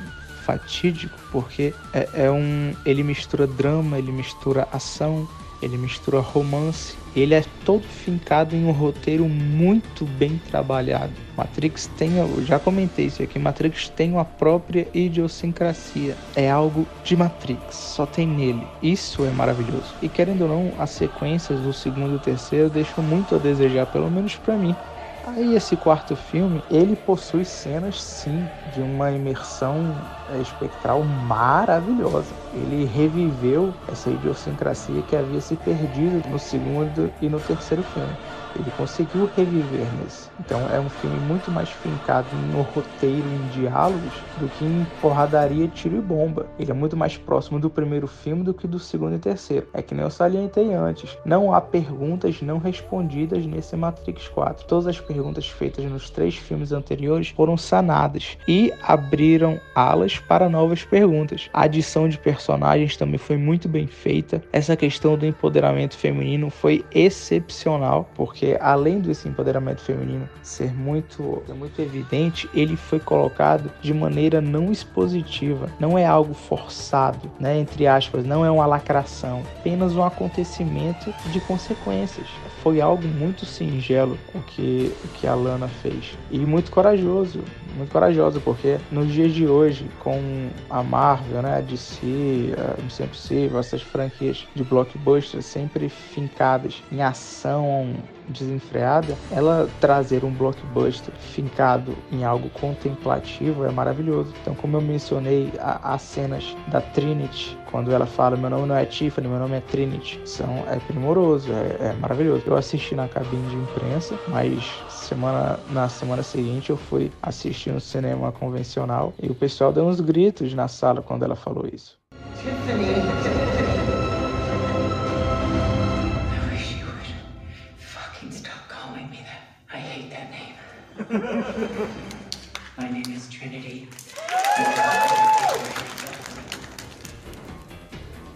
fatídico porque é, é, um ele mistura drama, ele mistura ação, ele mistura romance, ele é todo fincado em um roteiro muito bem trabalhado. Matrix tem, eu já comentei isso aqui, Matrix tem uma própria idiosincrasia. É algo de Matrix, só tem nele. Isso é maravilhoso. E querendo ou não, as sequências do segundo e terceiro deixam muito a desejar, pelo menos para mim. Aí esse quarto filme, ele possui cenas sim de uma imersão é, espectral maravilhosa. Ele reviveu essa idiosincrasia que havia se perdido no segundo e no terceiro filme. Ele conseguiu reviver nesse. Então é um filme muito mais fincado no roteiro em diálogos do que em porradaria, tiro e bomba. Ele é muito mais próximo do primeiro filme do que do segundo e terceiro. É que nem eu salientei antes. Não há perguntas não respondidas nesse Matrix 4. Todas as perguntas feitas nos três filmes anteriores foram sanadas e abriram alas para novas perguntas. A adição de personagens também foi muito bem feita. Essa questão do empoderamento feminino foi excepcional, porque além desse empoderamento feminino ser muito, muito evidente, ele foi colocado de maneira não expositiva. Não é algo forçado, né? Entre aspas, não é uma lacração, apenas um acontecimento de consequências. Foi algo muito singelo o que, o que a Lana fez e muito corajoso, muito corajoso, porque nos dias de hoje, com a Marvel, né, a DC, a Missão Impossível, essas franquias de blockbusters sempre fincadas em ação desenfreada, ela trazer um blockbuster fincado em algo contemplativo é maravilhoso. Então, como eu mencionei, as cenas da Trinity, quando ela fala meu nome não é Tiffany, meu nome é Trinity, são, é primoroso, é, é maravilhoso. Eu assisti na cabine de imprensa, mas semana, na semana seguinte eu fui assistir no cinema convencional e o pessoal deu uns gritos na sala quando ela falou isso. Tiffany. My name is Trinity.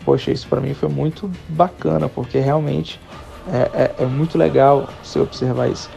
Poxa, isso para mim foi muito bacana, porque realmente é, é, é, muito legal você observar isso.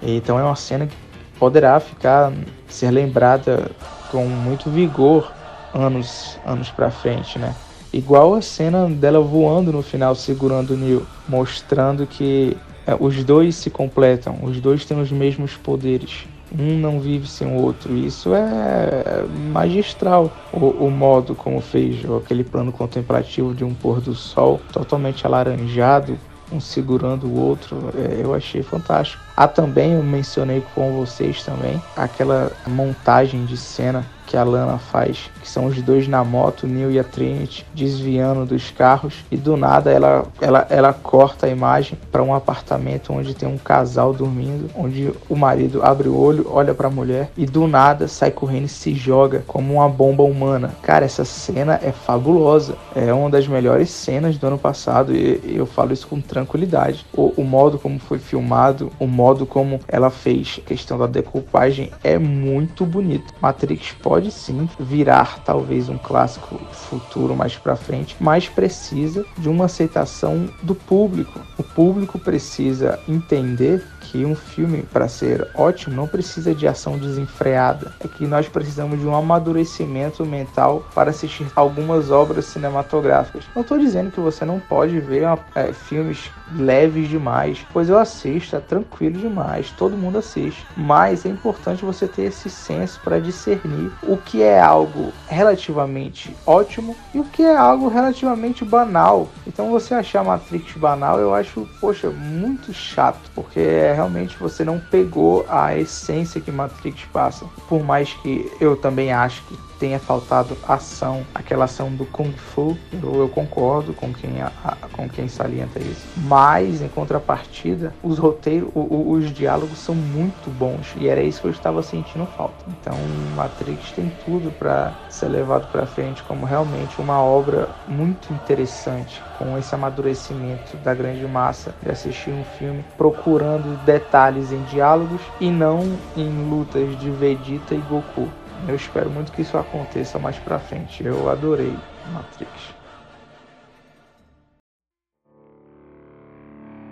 Então é uma cena que poderá ficar, ser lembrada com muito vigor anos, anos para frente, né? Igual a cena dela voando no final, segurando o Neil, mostrando que os dois se completam, os dois têm os mesmos poderes. Um não vive sem o outro. Isso é magistral. O, o modo como fez aquele plano contemplativo de um pôr do sol totalmente alaranjado, um segurando o outro, é, eu achei fantástico. Há também, eu mencionei com vocês também, aquela montagem de cena que a Lana faz, que são os dois na moto, Neil e a Trinity, desviando dos carros, e do nada ela, ela, ela corta a imagem para um apartamento onde tem um casal dormindo, onde o marido abre o olho, olha para a mulher e do nada sai correndo e se joga como uma bomba humana. Cara, essa cena é fabulosa, é uma das melhores cenas do ano passado e eu falo isso com tranquilidade. O, o modo como foi filmado, o modo como ela fez a questão da decupagem é muito bonito. Matrix pode pode sim virar talvez um clássico futuro mais para frente, mas precisa de uma aceitação do público. O público precisa entender que um filme, para ser ótimo, não precisa de ação desenfreada. É que nós precisamos de um amadurecimento mental para assistir algumas obras cinematográficas. Não estou dizendo que você não pode ver é, filmes leves demais, pois eu assisto, é tranquilo demais, todo mundo assiste. Mas é importante você ter esse senso para discernir o que é algo relativamente ótimo e o que é algo relativamente banal. Então você achar Matrix banal, eu acho, poxa, muito chato, porque é realmente você não pegou a essência que Matrix passa. Por mais que eu também acho que tenha faltado ação, aquela ação do Kung Fu, eu, eu concordo com quem, a, com quem salienta isso. Mas, em contrapartida, os roteiros, o, o, os diálogos são muito bons e era isso que eu estava sentindo falta. Então, Matrix tem tudo para ser levado para frente como realmente uma obra muito interessante, com esse amadurecimento da grande massa de assistir um filme procurando detalhes em diálogos e não em lutas de Vegeta e Goku. Eu espero muito que isso aconteça mais pra frente. Eu adorei Matrix.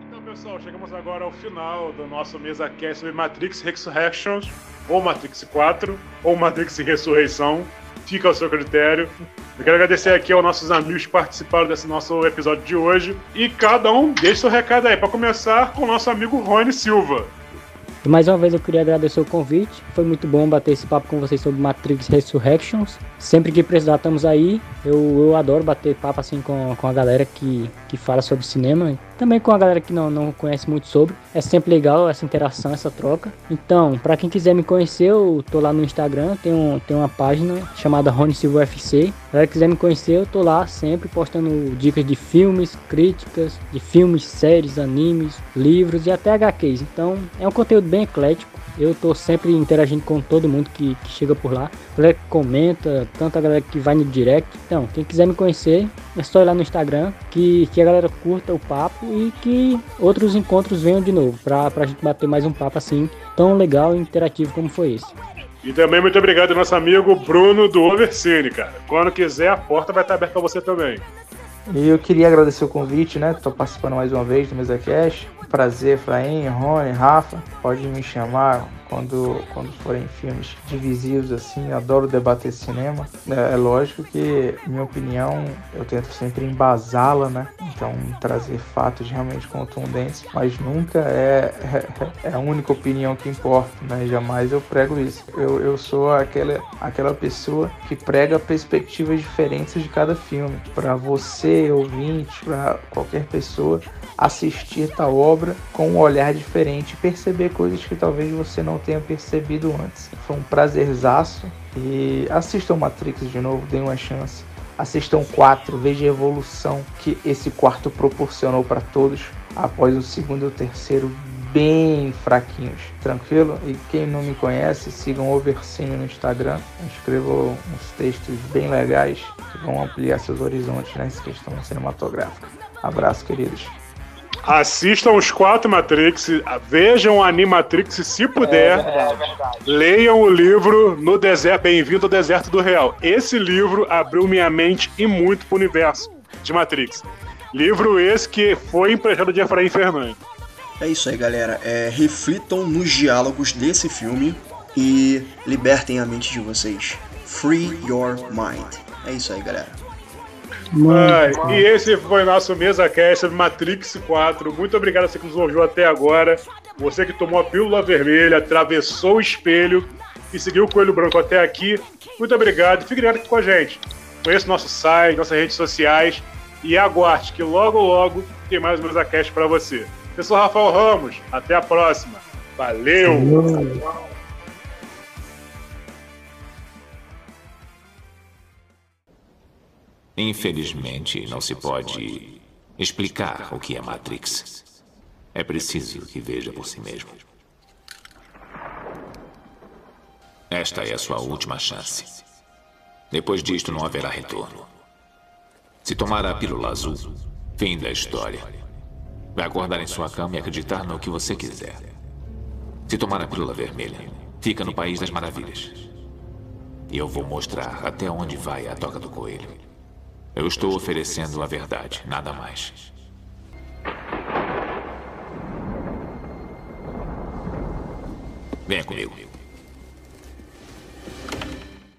Então, pessoal, chegamos agora ao final do nosso mesa cast sobre Matrix Resurrections, ou Matrix 4, ou Matrix Ressurreição. Fica ao seu critério. Eu quero agradecer aqui aos nossos amigos que participaram desse nosso episódio de hoje. E cada um deixa seu recado aí, para começar com o nosso amigo Rony Silva. E mais uma vez eu queria agradecer o convite. Foi muito bom bater esse papo com vocês sobre Matrix Resurrections. Sempre que precisar, estamos aí. Eu, eu adoro bater papo assim com, com a galera que, que fala sobre cinema. Também com a galera que não, não conhece muito sobre. É sempre legal essa interação, essa troca. Então, para quem quiser me conhecer, eu tô lá no Instagram, tem, um, tem uma página chamada Rony Silva UFC. Para quem quiser me conhecer, eu tô lá sempre postando dicas de filmes, críticas de filmes, séries, animes, livros e até HQs. Então, é um conteúdo bem eclético. Eu tô sempre interagindo com todo mundo que, que chega por lá. A galera que comenta, tanto a galera que vai no direct. Então, quem quiser me conhecer, é só ir lá no Instagram, que, que a galera curta o papo e que outros encontros venham de novo, pra, pra gente bater mais um papo assim, tão legal e interativo como foi esse. E também muito obrigado ao nosso amigo Bruno do Overcine, cara. Quando quiser, a porta vai estar aberta para você também. E eu queria agradecer o convite, né? Estou participando mais uma vez do Mesa Cash. Prazer, Efraim, Rony, Rafa. Pode me chamar quando, quando forem filmes divisivos assim, adoro debater cinema. É, é, lógico que minha opinião eu tento sempre embasá-la, né? Então trazer fatos realmente contundentes, mas nunca é, é, é, a única opinião que importa, né? Jamais eu prego isso. Eu, eu sou aquela, aquela pessoa que prega perspectivas diferentes de cada filme. Para você, ouvinte, para qualquer pessoa assistir tal obra com um olhar diferente, perceber coisas que talvez você não tenha percebido antes. Foi um prazerzaço e assistam Matrix de novo, deem uma chance. Assistam 4, veja a evolução que esse quarto proporcionou para todos após o segundo e o terceiro bem fraquinhos, tranquilo? E quem não me conhece, sigam o Overcine no Instagram. Eu escrevo uns textos bem legais que vão ampliar seus horizontes nessa questão cinematográfica. Abraço, queridos. Assistam os quatro Matrix, vejam a Animatrix se puder. É, é leiam o livro No Deserto, Bem-vindo ao Deserto do Real. Esse livro abriu minha mente e muito pro universo de Matrix. Livro esse que foi emprestado de Efraim Fernandes. É isso aí, galera. É, reflitam nos diálogos desse filme e libertem a mente de vocês. Free your mind. É isso aí, galera. Ai, e esse foi nosso mesa cast Matrix 4. Muito obrigado a você que nos ouviu até agora. Você que tomou a pílula vermelha, atravessou o espelho e seguiu o Coelho Branco até aqui. Muito obrigado. Fique ligado aqui com a gente. Conheça nosso site, nossas redes sociais e aguarde que logo, logo tem mais um mesa cast para você. Eu sou Rafael Ramos. Até a próxima. Valeu. Valeu. Infelizmente, não se pode explicar o que é Matrix. É preciso que veja por si mesmo. Esta é a sua última chance. Depois disto, não haverá retorno. Se tomar a pílula azul, fim da história. Vai acordar em sua cama e acreditar no que você quiser. Se tomar a pílula vermelha, fica no País das Maravilhas. E eu vou mostrar até onde vai a toca do coelho. Eu estou oferecendo a verdade, nada mais. Venha comigo.